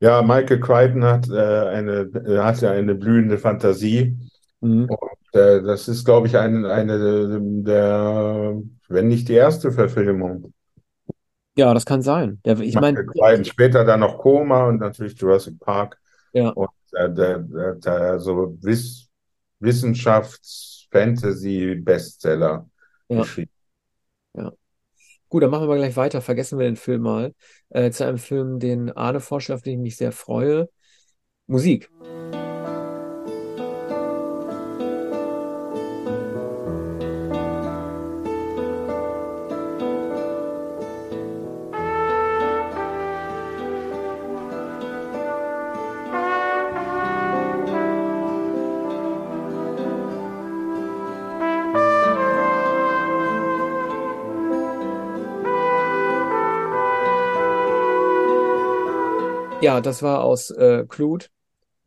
Ja, Michael Crichton hat, äh, eine, hat ja eine blühende Fantasie. Mhm. Und das ist, glaube ich, ein, eine der, wenn nicht die erste Verfilmung. Ja, das kann sein. Der, ich meine, später dann noch Koma und natürlich Jurassic Park. Ja. Und äh, der, der, der so Wiss, Wissenschafts-Fantasy-Bestseller ja. geschrieben. Ja. Gut, dann machen wir gleich weiter. Vergessen wir den Film mal. Äh, zu einem Film, den Arne vorstellt, auf den ich mich sehr freue. Musik. Ja, das war aus äh, Clute.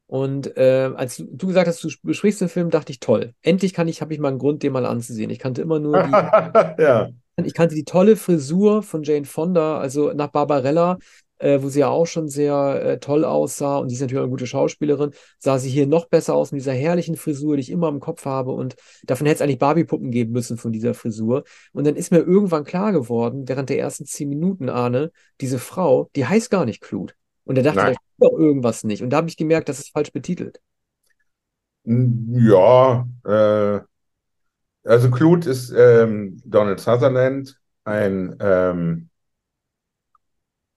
Und äh, als du gesagt hast, du besprichst den Film, dachte ich, toll. Endlich kann ich, habe ich mal einen Grund, den mal anzusehen. Ich kannte immer nur die, ja. ich kannte die tolle Frisur von Jane Fonda, also nach Barbarella, äh, wo sie ja auch schon sehr äh, toll aussah und die ist natürlich eine gute Schauspielerin, sah sie hier noch besser aus mit dieser herrlichen Frisur, die ich immer im Kopf habe und davon hätte es eigentlich Barbie-Puppen geben müssen von dieser Frisur. Und dann ist mir irgendwann klar geworden, während der ersten zehn Minuten, Arne, diese Frau, die heißt gar nicht Clut. Und er dachte, Nein. da stimmt doch irgendwas nicht. Und da habe ich gemerkt, das ist falsch betitelt. Ja, äh, also Clute ist ähm, Donald Sutherland, ein, ähm,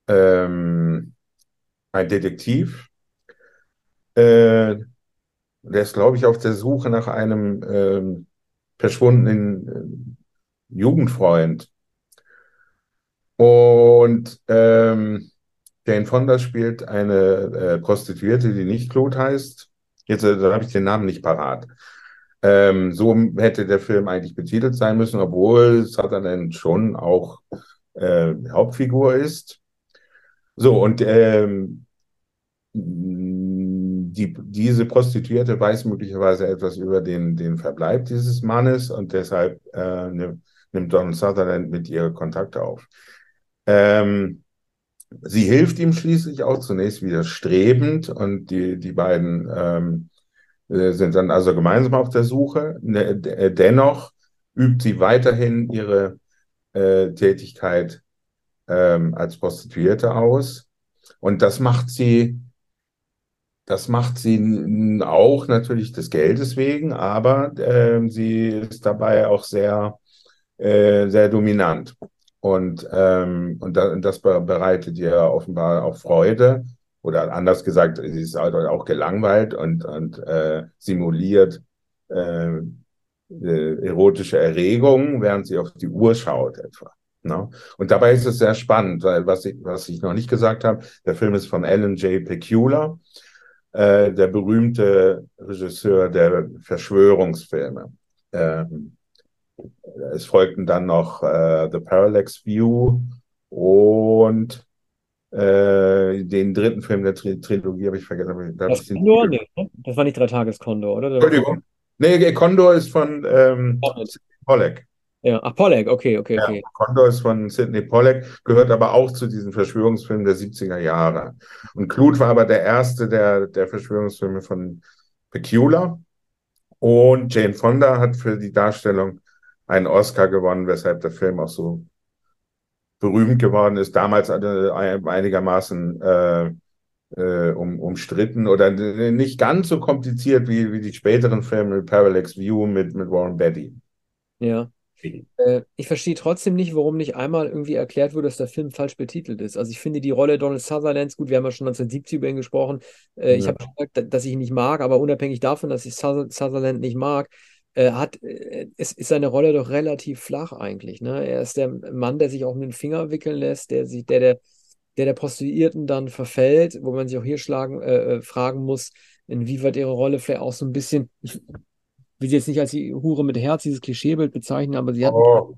ähm, ein Detektiv. Äh, der ist, glaube ich, auf der Suche nach einem ähm, verschwundenen äh, Jugendfreund. Und ähm, Jane Fonda spielt eine äh, Prostituierte, die nicht Claude heißt. Jetzt äh, habe ich den Namen nicht parat. Ähm, so hätte der Film eigentlich betitelt sein müssen, obwohl Sutherland schon auch äh, Hauptfigur ist. So, und ähm, die, diese Prostituierte weiß möglicherweise etwas über den, den Verbleib dieses Mannes und deshalb äh, nimmt Donald Sutherland mit ihr Kontakt auf. Ähm, Sie hilft ihm schließlich auch zunächst widerstrebend und die, die beiden ähm, äh, sind dann also gemeinsam auf der Suche. Ne, äh, dennoch übt sie weiterhin ihre äh, Tätigkeit ähm, als Prostituierte aus. Und das macht sie, das macht sie auch natürlich des Geldes wegen, aber äh, sie ist dabei auch sehr, äh, sehr dominant. Und, ähm, und das bereitet ihr offenbar auch Freude. Oder anders gesagt, sie ist halt auch gelangweilt und, und äh, simuliert äh, äh, erotische Erregungen, während sie auf die Uhr schaut etwa. Ne? Und dabei ist es sehr spannend, weil was ich, was ich noch nicht gesagt habe, der Film ist von Alan J. Pecula, äh, der berühmte Regisseur der Verschwörungsfilme. Ähm, es folgten dann noch äh, The Parallax View und äh, den dritten Film der Tri Trilogie habe ich vergessen. Da das, Condor? Nee, ne? das war nicht Drei Tages Condor, oder? Entschuldigung. Nee, Condor ist von ähm, Pollack. Ja, ach, Pollack, okay, okay, okay. Ja, Condor ist von Sidney Pollack, gehört aber auch zu diesen Verschwörungsfilmen der 70er Jahre. Und Clute war aber der erste der, der Verschwörungsfilme von Pecula. Und Jane Fonda hat für die Darstellung einen Oscar gewonnen, weshalb der Film auch so berühmt geworden ist. Damals einigermaßen äh, äh, um, umstritten oder nicht ganz so kompliziert wie, wie die späteren Filme Parallax View mit, mit Warren Betty. Ja. Äh, ich verstehe trotzdem nicht, warum nicht einmal irgendwie erklärt wurde, dass der Film falsch betitelt ist. Also ich finde die Rolle Donald Sutherlands, gut, wir haben ja schon 1970 über ihn gesprochen. Äh, ich Ja. habe gesagt, dass ich ihn nicht mag, aber unabhängig davon, dass ich Suther- Sutherland nicht mag, äh, hat, äh, ist, ist seine Rolle doch relativ flach eigentlich. Ne? Er ist der Mann, der sich auch um den Finger wickeln lässt, der sich, der, der, der der Prostituierten dann verfällt, wo man sich auch hier schlagen, äh, äh, fragen muss, inwieweit ihre Rolle vielleicht auch so ein bisschen, ich will sie jetzt nicht als die Hure mit Herz, dieses Klischeebild bezeichnen, aber sie hat Oh,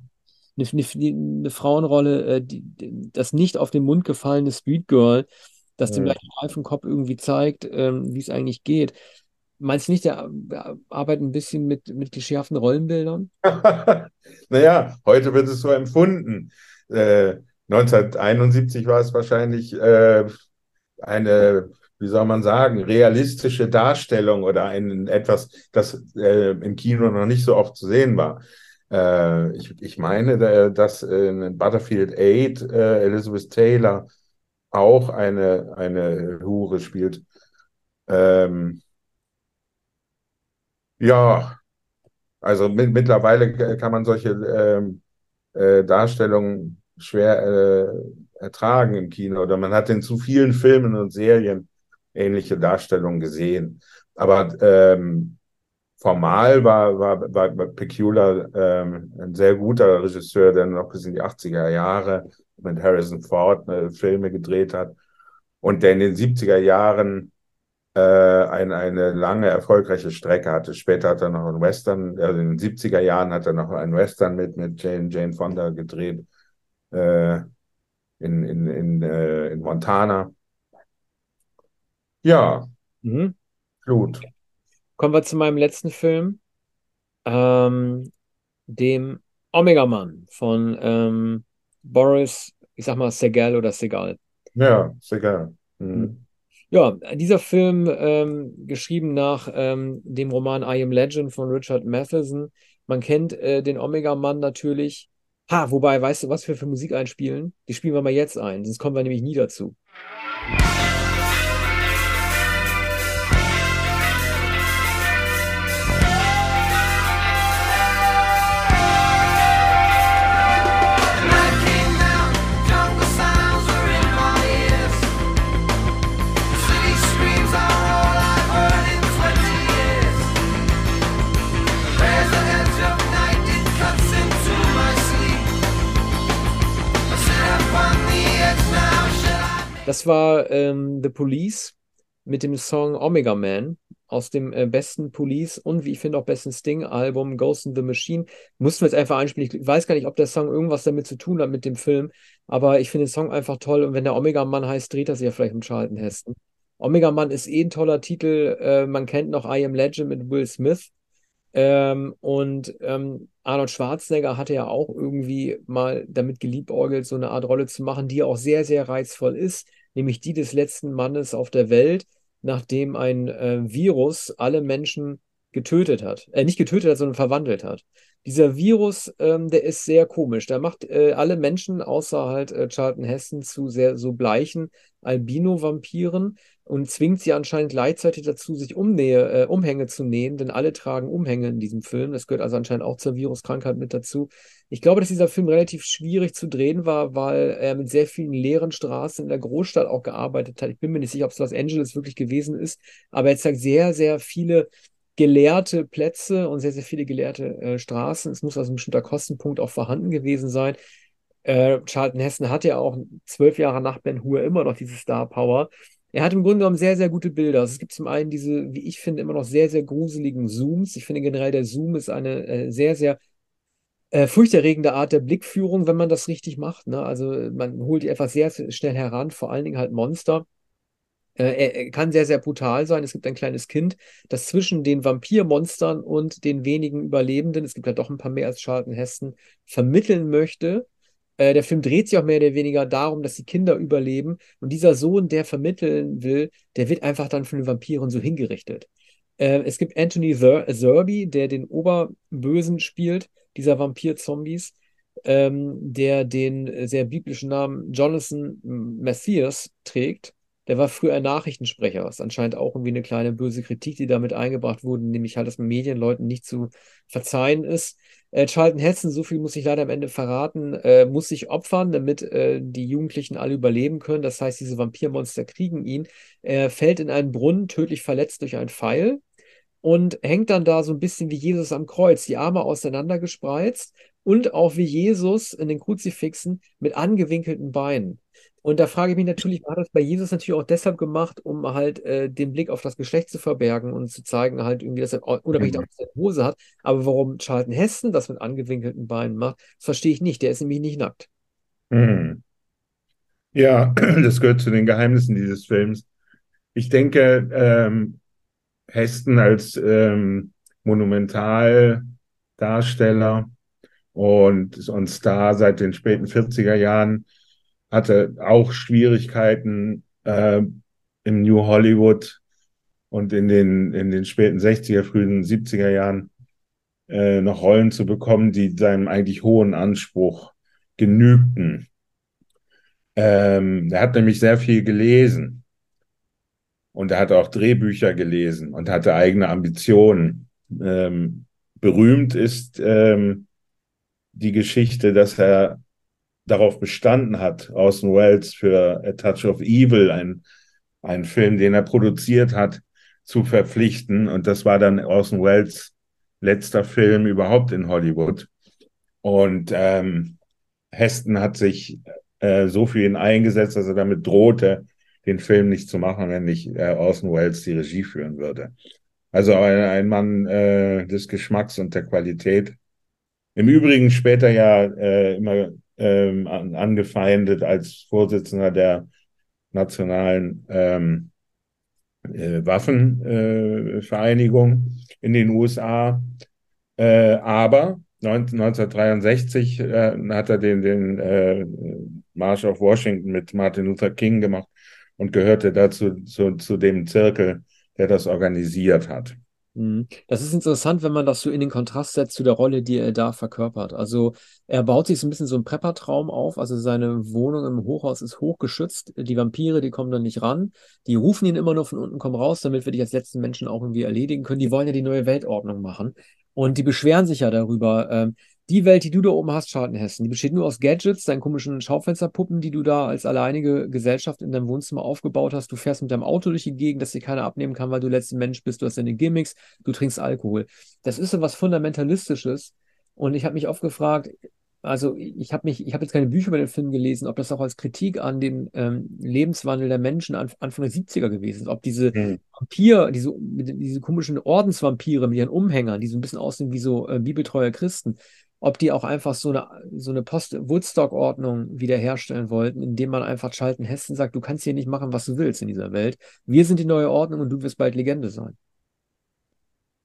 eine, eine, eine Frauenrolle, äh, die, das nicht auf den Mund gefallene Street Girl, das dem hm. gleichen reifen Kopf irgendwie zeigt, ähm, wie es eigentlich geht. Meinst du nicht, der arbeitet ein bisschen mit, mit klischeehaften Rollenbildern? Naja, heute wird es so empfunden. Äh, 1971 war es wahrscheinlich äh, eine, wie soll man sagen, realistische Darstellung oder ein etwas, das äh, im Kino noch nicht so oft zu sehen war. Äh, ich, ich meine, dass in Butterfield 8 äh, Elizabeth Taylor auch eine, eine Hure spielt. Ähm, ja, also mit, mittlerweile kann man solche ähm, äh, Darstellungen schwer äh, ertragen im Kino oder man hat in zu vielen Filmen und Serien ähnliche Darstellungen gesehen. Aber ähm, formal war, war, war, Pecula ähm, ein sehr guter Regisseur, der noch bis in die 80er Jahre mit Harrison Ford äh, Filme gedreht hat und der in den 70er Jahren äh, ein, eine lange erfolgreiche Strecke hatte. Später hat er noch einen Western, also in den 70er Jahren hat er noch einen Western mit, mit Jane, Jane Fonda gedreht äh, in, in, in, äh, in Montana. Ja, Mhm. Flut. Kommen wir zu meinem letzten Film, ähm, dem Omega Mann von ähm, Boris, ich sag mal Segal oder Segal. Ja, ist egal. Mhm. Ja, dieser Film, ähm, geschrieben nach ähm, dem Roman I Am Legend von Richard Matheson. Man kennt äh, den Omega-Mann natürlich. Ha, wobei, weißt du, was wir für Musik einspielen? Die spielen wir mal jetzt ein, sonst kommen wir nämlich nie dazu. Night Das war ähm, The Police mit dem Song Omega Man aus dem äh, besten Police und wie ich finde auch besten Sting-Album Ghost in the Machine. Mussten wir jetzt einfach einspielen. Ich weiß gar nicht, ob der Song irgendwas damit zu tun hat mit dem Film, aber ich finde den Song einfach toll und wenn der Omega Mann heißt, dreht er sich ja vielleicht um Charlton Heston. Omega Mann ist eh ein toller Titel. Äh, man kennt noch I Am Legend mit Will Smith. Ähm, und ähm, Arnold Schwarzenegger hatte ja auch irgendwie mal damit geliebäugelt, so eine Art Rolle zu machen, die auch sehr, sehr reizvoll ist, nämlich die des letzten Mannes auf der Welt, nachdem ein äh, Virus alle Menschen getötet hat. Äh, nicht getötet hat, sondern verwandelt hat. Dieser Virus, ähm, der ist sehr komisch. Der macht äh, alle Menschen, außer halt äh, Charlton Heston, zu sehr so bleichen Albino-Vampiren und zwingt sie anscheinend gleichzeitig dazu, sich Umnähe, äh, Umhänge zu nähen, denn alle tragen Umhänge in diesem Film. Das gehört also anscheinend auch zur Viruskrankheit mit dazu. Ich glaube, dass dieser Film relativ schwierig zu drehen war, weil er mit sehr vielen leeren Straßen in der Großstadt auch gearbeitet hat. Ich bin mir nicht sicher, ob es Los Angeles wirklich gewesen ist, aber er zeigt sehr, sehr viele geleerte Plätze und sehr, sehr viele geleerte äh, Straßen. Es muss also ein bestimmter Kostenpunkt auch vorhanden gewesen sein. Äh, Charlton Heston hat ja auch zwölf Jahre nach Ben Hur immer noch diese Star Power. Er hat im Grunde genommen sehr, sehr gute Bilder. Also es gibt zum einen diese, wie ich finde, immer noch sehr, sehr gruseligen Zooms. Ich finde generell, der Zoom ist eine äh, sehr, sehr äh, furchterregende Art der Blickführung, wenn man das richtig macht. Ne? Also man holt die einfach sehr schnell heran, vor allen Dingen halt Monster. Äh, er, er kann sehr, sehr brutal sein. Es gibt ein kleines Kind, das zwischen den Vampirmonstern und den wenigen Überlebenden, es gibt ja doch ein paar mehr als Charlton Heston, vermitteln möchte. Äh, der Film dreht sich auch mehr oder weniger darum, dass die Kinder überleben. Und dieser Sohn, der vermitteln will, der wird einfach dann von den Vampiren so hingerichtet. Äh, es gibt Anthony Zer Zerby, der den Oberbösen spielt, dieser Vampir-Zombies, ähm, der den sehr biblischen Namen Jonathan Matthias trägt. Der war früher Nachrichtensprecher. Das ist anscheinend auch irgendwie eine kleine böse Kritik, die damit eingebracht wurde, nämlich halt, dass man Medienleuten nicht zu verzeihen ist. Äh, Charlton Heston, so viel muss ich leider am Ende verraten, äh, muss sich opfern, damit äh, die Jugendlichen alle überleben können. Das heißt, diese Vampirmonster kriegen ihn. Er fällt in einen Brunnen, tödlich verletzt durch einen Pfeil und hängt dann da so ein bisschen wie Jesus am Kreuz, die Arme auseinandergespreizt und auch wie Jesus in den Kruzifixen mit angewinkelten Beinen. Und da frage ich mich natürlich, man hat das bei Jesus natürlich auch deshalb gemacht, um halt äh, den Blick auf das Geschlecht zu verbergen und zu zeigen, halt irgendwie, dass er unabhängig davon, dass er eine Hose hat. Aber warum Charlton Heston das mit angewinkelten Beinen macht, das verstehe ich nicht. Der ist nämlich nicht nackt. Hm. Ja, das gehört zu den Geheimnissen dieses Films. Ich denke, ähm, Heston als ähm, Monumentaldarsteller und, und Star seit den späten 40er Jahren hatte auch Schwierigkeiten äh, im New Hollywood und in den, in den späten 60er, frühen 70er Jahren äh, noch Rollen zu bekommen, die seinem eigentlich hohen Anspruch genügten. Ähm, er hat nämlich sehr viel gelesen und er hat auch Drehbücher gelesen und hatte eigene Ambitionen. Ähm, berühmt ist ähm, die Geschichte, dass er darauf bestanden hat, Orson Welles für A Touch of Evil, ein, ein Film, den er produziert hat, zu verpflichten. Und das war dann Orson Welles letzter Film überhaupt in Hollywood. Und ähm, Heston hat sich äh, so für ihn eingesetzt, dass er damit drohte, den Film nicht zu machen, wenn nicht äh, Orson Welles die Regie führen würde. Also ein, ein Mann äh, des Geschmacks und der Qualität. Im Übrigen später ja äh, immer ähm, angefeindet als Vorsitzender der nationalen ähm, äh, Waffenvereinigung äh, in den USA. Äh, aber 1963 äh, hat er den, den äh, March auf Washington mit Martin Luther King gemacht und gehörte dazu zu, zu dem Zirkel, der das organisiert hat. Mhm. Das ist interessant, wenn man das so in den Kontrast setzt zu der Rolle, die er da verkörpert. Also er baut sich so ein bisschen so einen Preppertraum auf. Also seine Wohnung im Hochhaus ist hochgeschützt. Die Vampire, die kommen da nicht ran. Die rufen ihn immer nur von unten, komm raus, damit wir dich als letzten Menschen auch irgendwie erledigen können. Die wollen ja die neue Weltordnung machen. Und die beschweren sich ja darüber. Ähm, die Welt, die du da oben hast, Schartenhessen, die besteht nur aus Gadgets, deinen komischen Schaufensterpuppen, die du da als alleinige Gesellschaft in deinem Wohnzimmer aufgebaut hast. Du fährst mit deinem Auto durch die Gegend, das dir keiner abnehmen kann, weil du letzter Mensch bist. Du hast deine Gimmicks, du trinkst Alkohol. Das ist so was Fundamentalistisches. Und ich habe mich oft gefragt, also ich habe mich, ich habe jetzt keine Bücher über den Film gelesen, ob das auch als Kritik an den ähm, Lebenswandel der Menschen an, Anfang der 70er gewesen ist, ob diese mhm. Vampir, diese, diese komischen Ordensvampire mit ihren Umhängern, die so ein bisschen aussehen wie so äh, bibeltreue Christen, ob die auch einfach so eine, so eine Post-Woodstock-Ordnung wiederherstellen wollten, indem man einfach Charlton Heston sagt, du kannst hier nicht machen, was du willst in dieser Welt. Wir sind die neue Ordnung und du wirst bald Legende sein.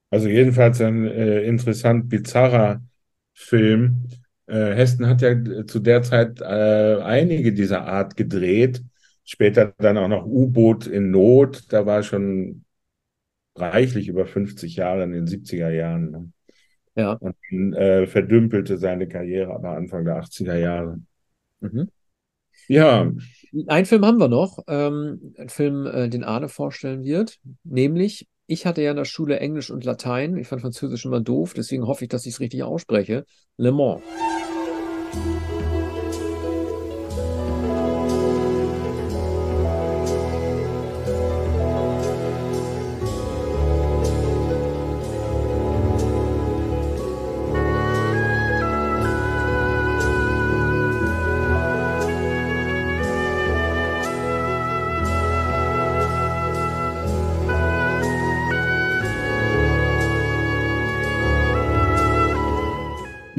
Also jedenfalls ein äh, interessant bizarrer Film. Äh, Heston hat ja zu der Zeit äh, einige dieser Art gedreht. Später dann auch noch U-Boot in Not. Da war schon reichlich über 50 Jahre in den 70er Jahren. Ne? Ja. Und äh, verdümpelte seine Karriere aber Anfang der 80er Jahre. Mhm. Ja. Einen Film haben wir noch, ähm, ein Film, äh, den Arne vorstellen wird, nämlich ich hatte ja in der Schule Englisch und Latein. Ich fand Französisch immer doof, deswegen hoffe ich, dass ich es richtig ausspreche. Le Mans.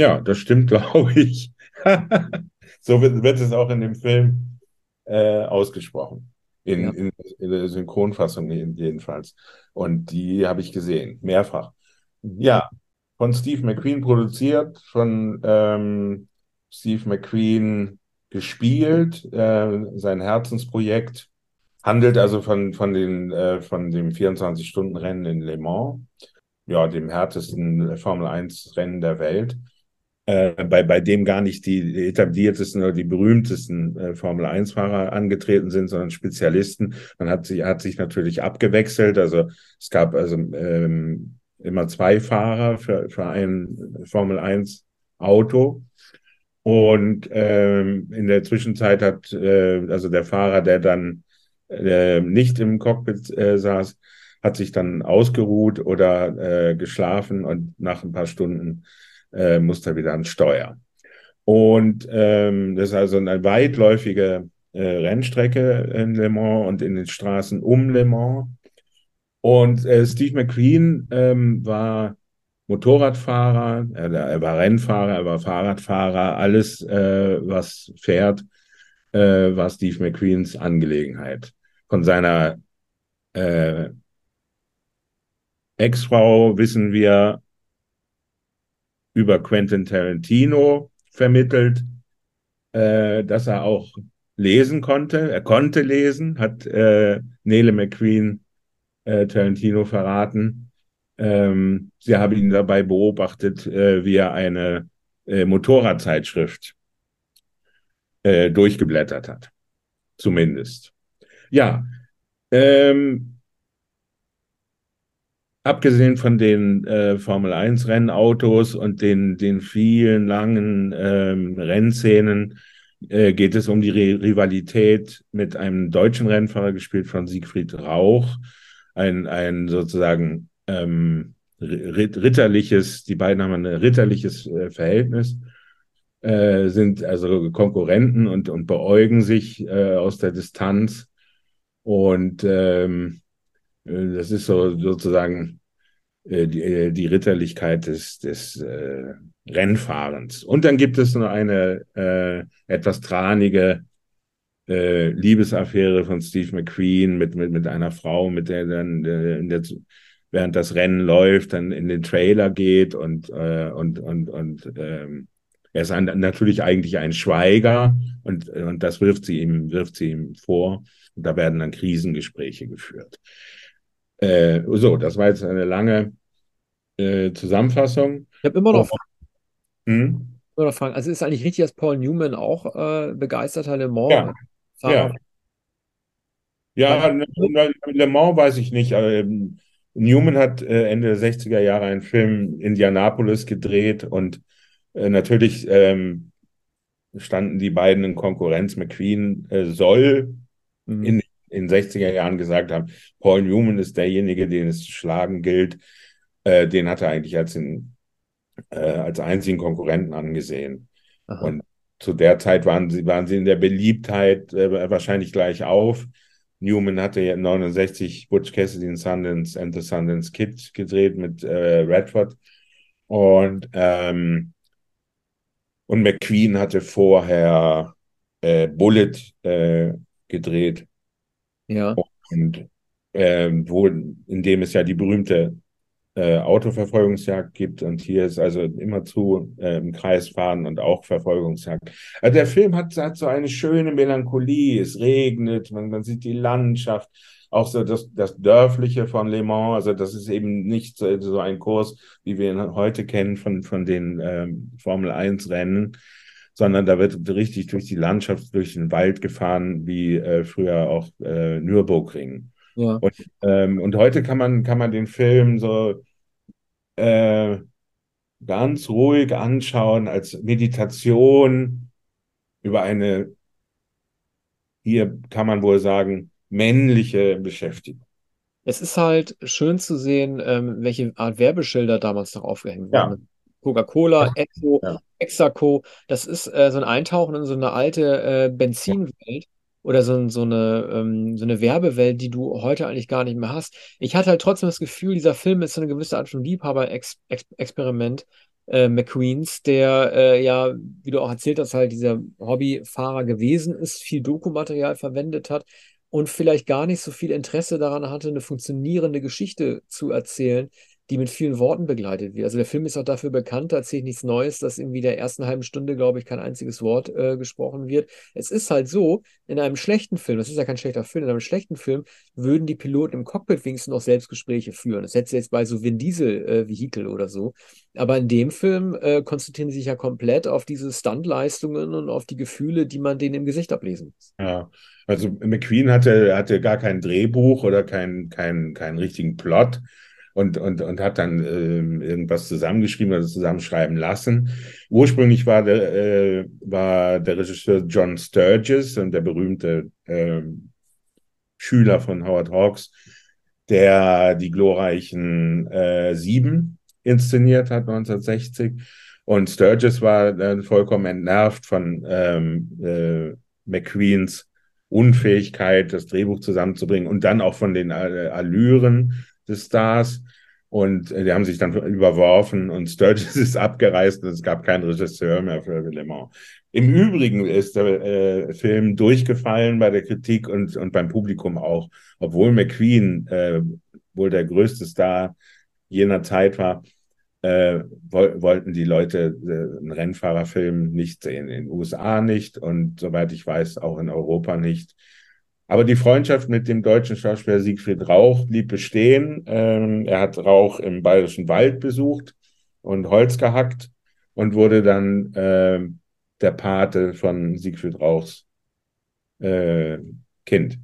Ja, das stimmt, glaube ich. so wird, wird, es auch in dem Film äh, ausgesprochen. In, ja. in, in, der Synchronfassung jedenfalls. Und die habe ich gesehen, mehrfach. Ja, von Steve McQueen produziert, von ähm, Steve McQueen gespielt, äh, sein Herzensprojekt. Handelt also von, von, den, äh, von dem 24-Stunden-Rennen in Le Mans, ja, dem härtesten Formel-1-Rennen der Welt. Äh, bei, bei dem gar nicht die etabliertesten oder die berühmtesten äh, Formel-1-Fahrer angetreten sind, sondern Spezialisten. Man hat sich, hat sich natürlich abgewechselt. Also es gab also ähm, immer zwei Fahrer für, für ein Formel-1-Auto. Und ähm, in der Zwischenzeit hat äh, also der Fahrer, der dann äh, nicht im Cockpit äh, saß, hat sich dann ausgeruht oder äh, geschlafen und nach ein paar Stunden äh, musste er wieder ans Steuer. Und ähm, das ist also eine weitläufige äh, Rennstrecke in Le Mans und in den Straßen um Le Mans. Und äh, Steve McQueen ähm, war Motorradfahrer, er, er, war Rennfahrer, er war Fahrradfahrer, alles, äh, was fährt, äh, war Steve McQueens Angelegenheit. Von seiner äh, Ex-Frau wissen wir über Quentin Tarantino vermittelt, äh, dass er auch lesen konnte. Er konnte lesen, hat äh, Nele McQueen äh, Tarantino verraten. Ähm, sie haben ihn dabei beobachtet, äh, wie er eine äh, Motorradzeitschrift äh, durchgeblättert hat. Zumindest. Ja, ähm, abgesehen von den äh, Formel 1 Rennautos und den, den vielen langen ähm, Rennszenen äh, geht es um die Rivalität mit einem deutschen Rennfahrer, gespielt von Siegfried Rauch, ein, ein sozusagen ähm, ritterliches, die beiden haben ein ritterliches äh, Verhältnis, äh, sind also Konkurrenten und, und beäugen sich äh, aus der Distanz. Und ähm, äh, das ist so sozusagen äh, die, äh, die Ritterlichkeit des, des äh, Rennfahrens. Und dann gibt es noch eine äh, etwas tranige äh, Liebesaffäre von Steve McQueen mit, mit, mit einer Frau, mit der dann äh, der, während das Rennen läuft, dann in den Trailer geht und, äh, und, und, und ähm, er ist ein, natürlich eigentlich ein Schweiger und, und das wirft sie ihm, wirft sie ihm vor. Und da werden dann Krisengespräche geführt. Äh, so, das war jetzt eine lange äh, Zusammenfassung. Ich habe immer noch Oh. Hm? immer noch Fragen. Also ist eigentlich richtig, dass Paul Newman auch äh, begeisterter Le Ja, Mans-Fahrer ja. Ja, ne- Le Mans weiß ich nicht. Ähm, Newman hat äh, Ende der 60er Jahre einen Film Indianapolis gedreht und äh, natürlich ähm, standen die beiden in Konkurrenz. McQueen äh, soll Mhm. In in 60er Jahren gesagt haben, Paul Newman ist derjenige, den es zu schlagen gilt. Äh, den hat er eigentlich als, den, äh, als einzigen Konkurrenten angesehen. Aha. Und zu der Zeit waren sie, waren sie in der Beliebtheit äh, wahrscheinlich gleich auf. Newman hatte ja 69 Butch Cassidy and Sundance and the Sundance Kid gedreht mit äh, Radford. Und, ähm, und McQueen hatte vorher äh, Bullet äh, gedreht. Ja. Und ähm, wo, in dem es ja die berühmte äh, Autoverfolgungsjagd gibt und hier ist also immerzu äh, im Kreis fahren und auch Verfolgungsjagd. Also der Film hat, hat so eine schöne Melancholie. Es regnet, man, man sieht die Landschaft, auch so das, das Dörfliche von Le Mans. Also das ist eben nicht so, so ein Kurs, wie wir ihn heute kennen von, von den ähm, Formel 1 Rennen, sondern da wird richtig durch die Landschaft, durch den Wald gefahren, wie äh, früher auch äh, Nürburgring. Ja. Und, ähm, und heute kann man, kann man den Film so äh, ganz ruhig anschauen als Meditation über eine, hier kann man wohl sagen, männliche Beschäftigung. Es ist halt schön zu sehen, ähm, welche Art Werbeschilder damals noch aufgehängt Ja. wurden. Coca-Cola, Esso, Ja. Exacco, das ist äh, so ein Eintauchen in so eine alte äh, Benzinwelt oder so, so eine, ähm, so eine Werbewelt, die du heute eigentlich gar nicht mehr hast. Ich hatte halt trotzdem das Gefühl, dieser Film ist so eine gewisse Art von Liebhaber-Experiment äh, McQueens, der äh, ja, wie du auch erzählt hast, halt dieser Hobbyfahrer gewesen ist, viel Dokumaterial verwendet hat und vielleicht gar nicht so viel Interesse daran hatte, eine funktionierende Geschichte zu erzählen, die mit vielen Worten begleitet wird. Also der Film ist auch dafür bekannt, da erzähle ich nichts Neues, dass irgendwie der ersten halben Stunde, glaube ich, kein einziges Wort äh, gesprochen wird. Es ist halt so, in einem schlechten Film, das ist ja kein schlechter Film, in einem schlechten Film würden die Piloten im Cockpit wenigstens noch selbst Gespräche führen. Das hättest jetzt bei so Vin Diesel-Vehikel oder so. Aber in dem Film äh, konzentrieren sie sich ja komplett auf diese Stuntleistungen und auf die Gefühle, die man denen im Gesicht ablesen muss. Ja, also McQueen hatte, hatte gar kein Drehbuch oder keinen kein, keinen richtigen Plot und, und, und hat dann äh, irgendwas zusammengeschrieben oder zusammenschreiben lassen. Ursprünglich war der, äh, war der Regisseur John Sturges und der berühmte äh, Schüler von Howard Hawks, der die glorreichen äh, Sieben inszeniert hat 1960. Und Sturges war äh, vollkommen entnervt von ähm, äh, McQueens Unfähigkeit, das Drehbuch zusammenzubringen und dann auch von den äh, Allüren des Stars. Und äh, die haben sich dann überworfen und Sturges ist abgereist und es gab keinen Regisseur mehr für Le Mans. Im Übrigen ist der äh, Film durchgefallen bei der Kritik und, und beim Publikum auch, obwohl McQueen äh, wohl der größte Star jener Zeit war, äh, woll wollten die Leute äh, einen Rennfahrerfilm nicht sehen. In den USA nicht und soweit ich weiß auch in Europa nicht. Aber die Freundschaft mit dem deutschen Schauspieler Siegfried Rauch blieb bestehen. Ähm, er hat Rauch im Bayerischen Wald besucht und Holz gehackt und wurde dann äh, der Pate von Siegfried Rauchs äh, Kind.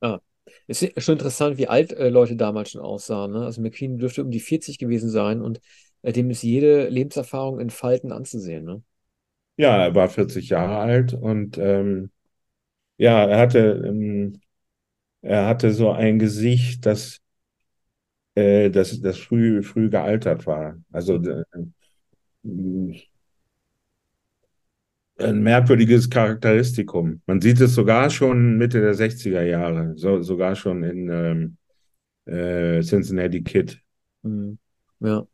Ah. Es ist schon interessant, wie alt äh, Leute damals schon aussahen. Ne? Also McQueen dürfte um die 40 gewesen sein und äh, dem ist jede Lebenserfahrung in Falten anzusehen. Ne? Ja, er war 40 Jahre alt und ähm, ja, er hatte, ähm, er hatte so ein Gesicht, das, äh, das, das früh, früh gealtert war. Also äh, ein merkwürdiges Charakteristikum. Man sieht es sogar schon Mitte der 60er Jahre, so, sogar schon in ähm, äh, Cincinnati Kid. Mhm. Ja.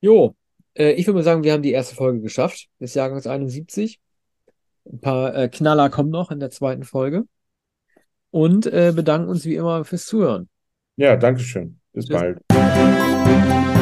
Jo, äh, ich würde mal sagen, wir haben die erste Folge geschafft des Jahrgangs 71. Ein paar äh, Knaller kommen noch in der zweiten Folge. Und äh, bedanken uns wie immer fürs Zuhören. Ja, Dankeschön. Bis Tschüss. bald.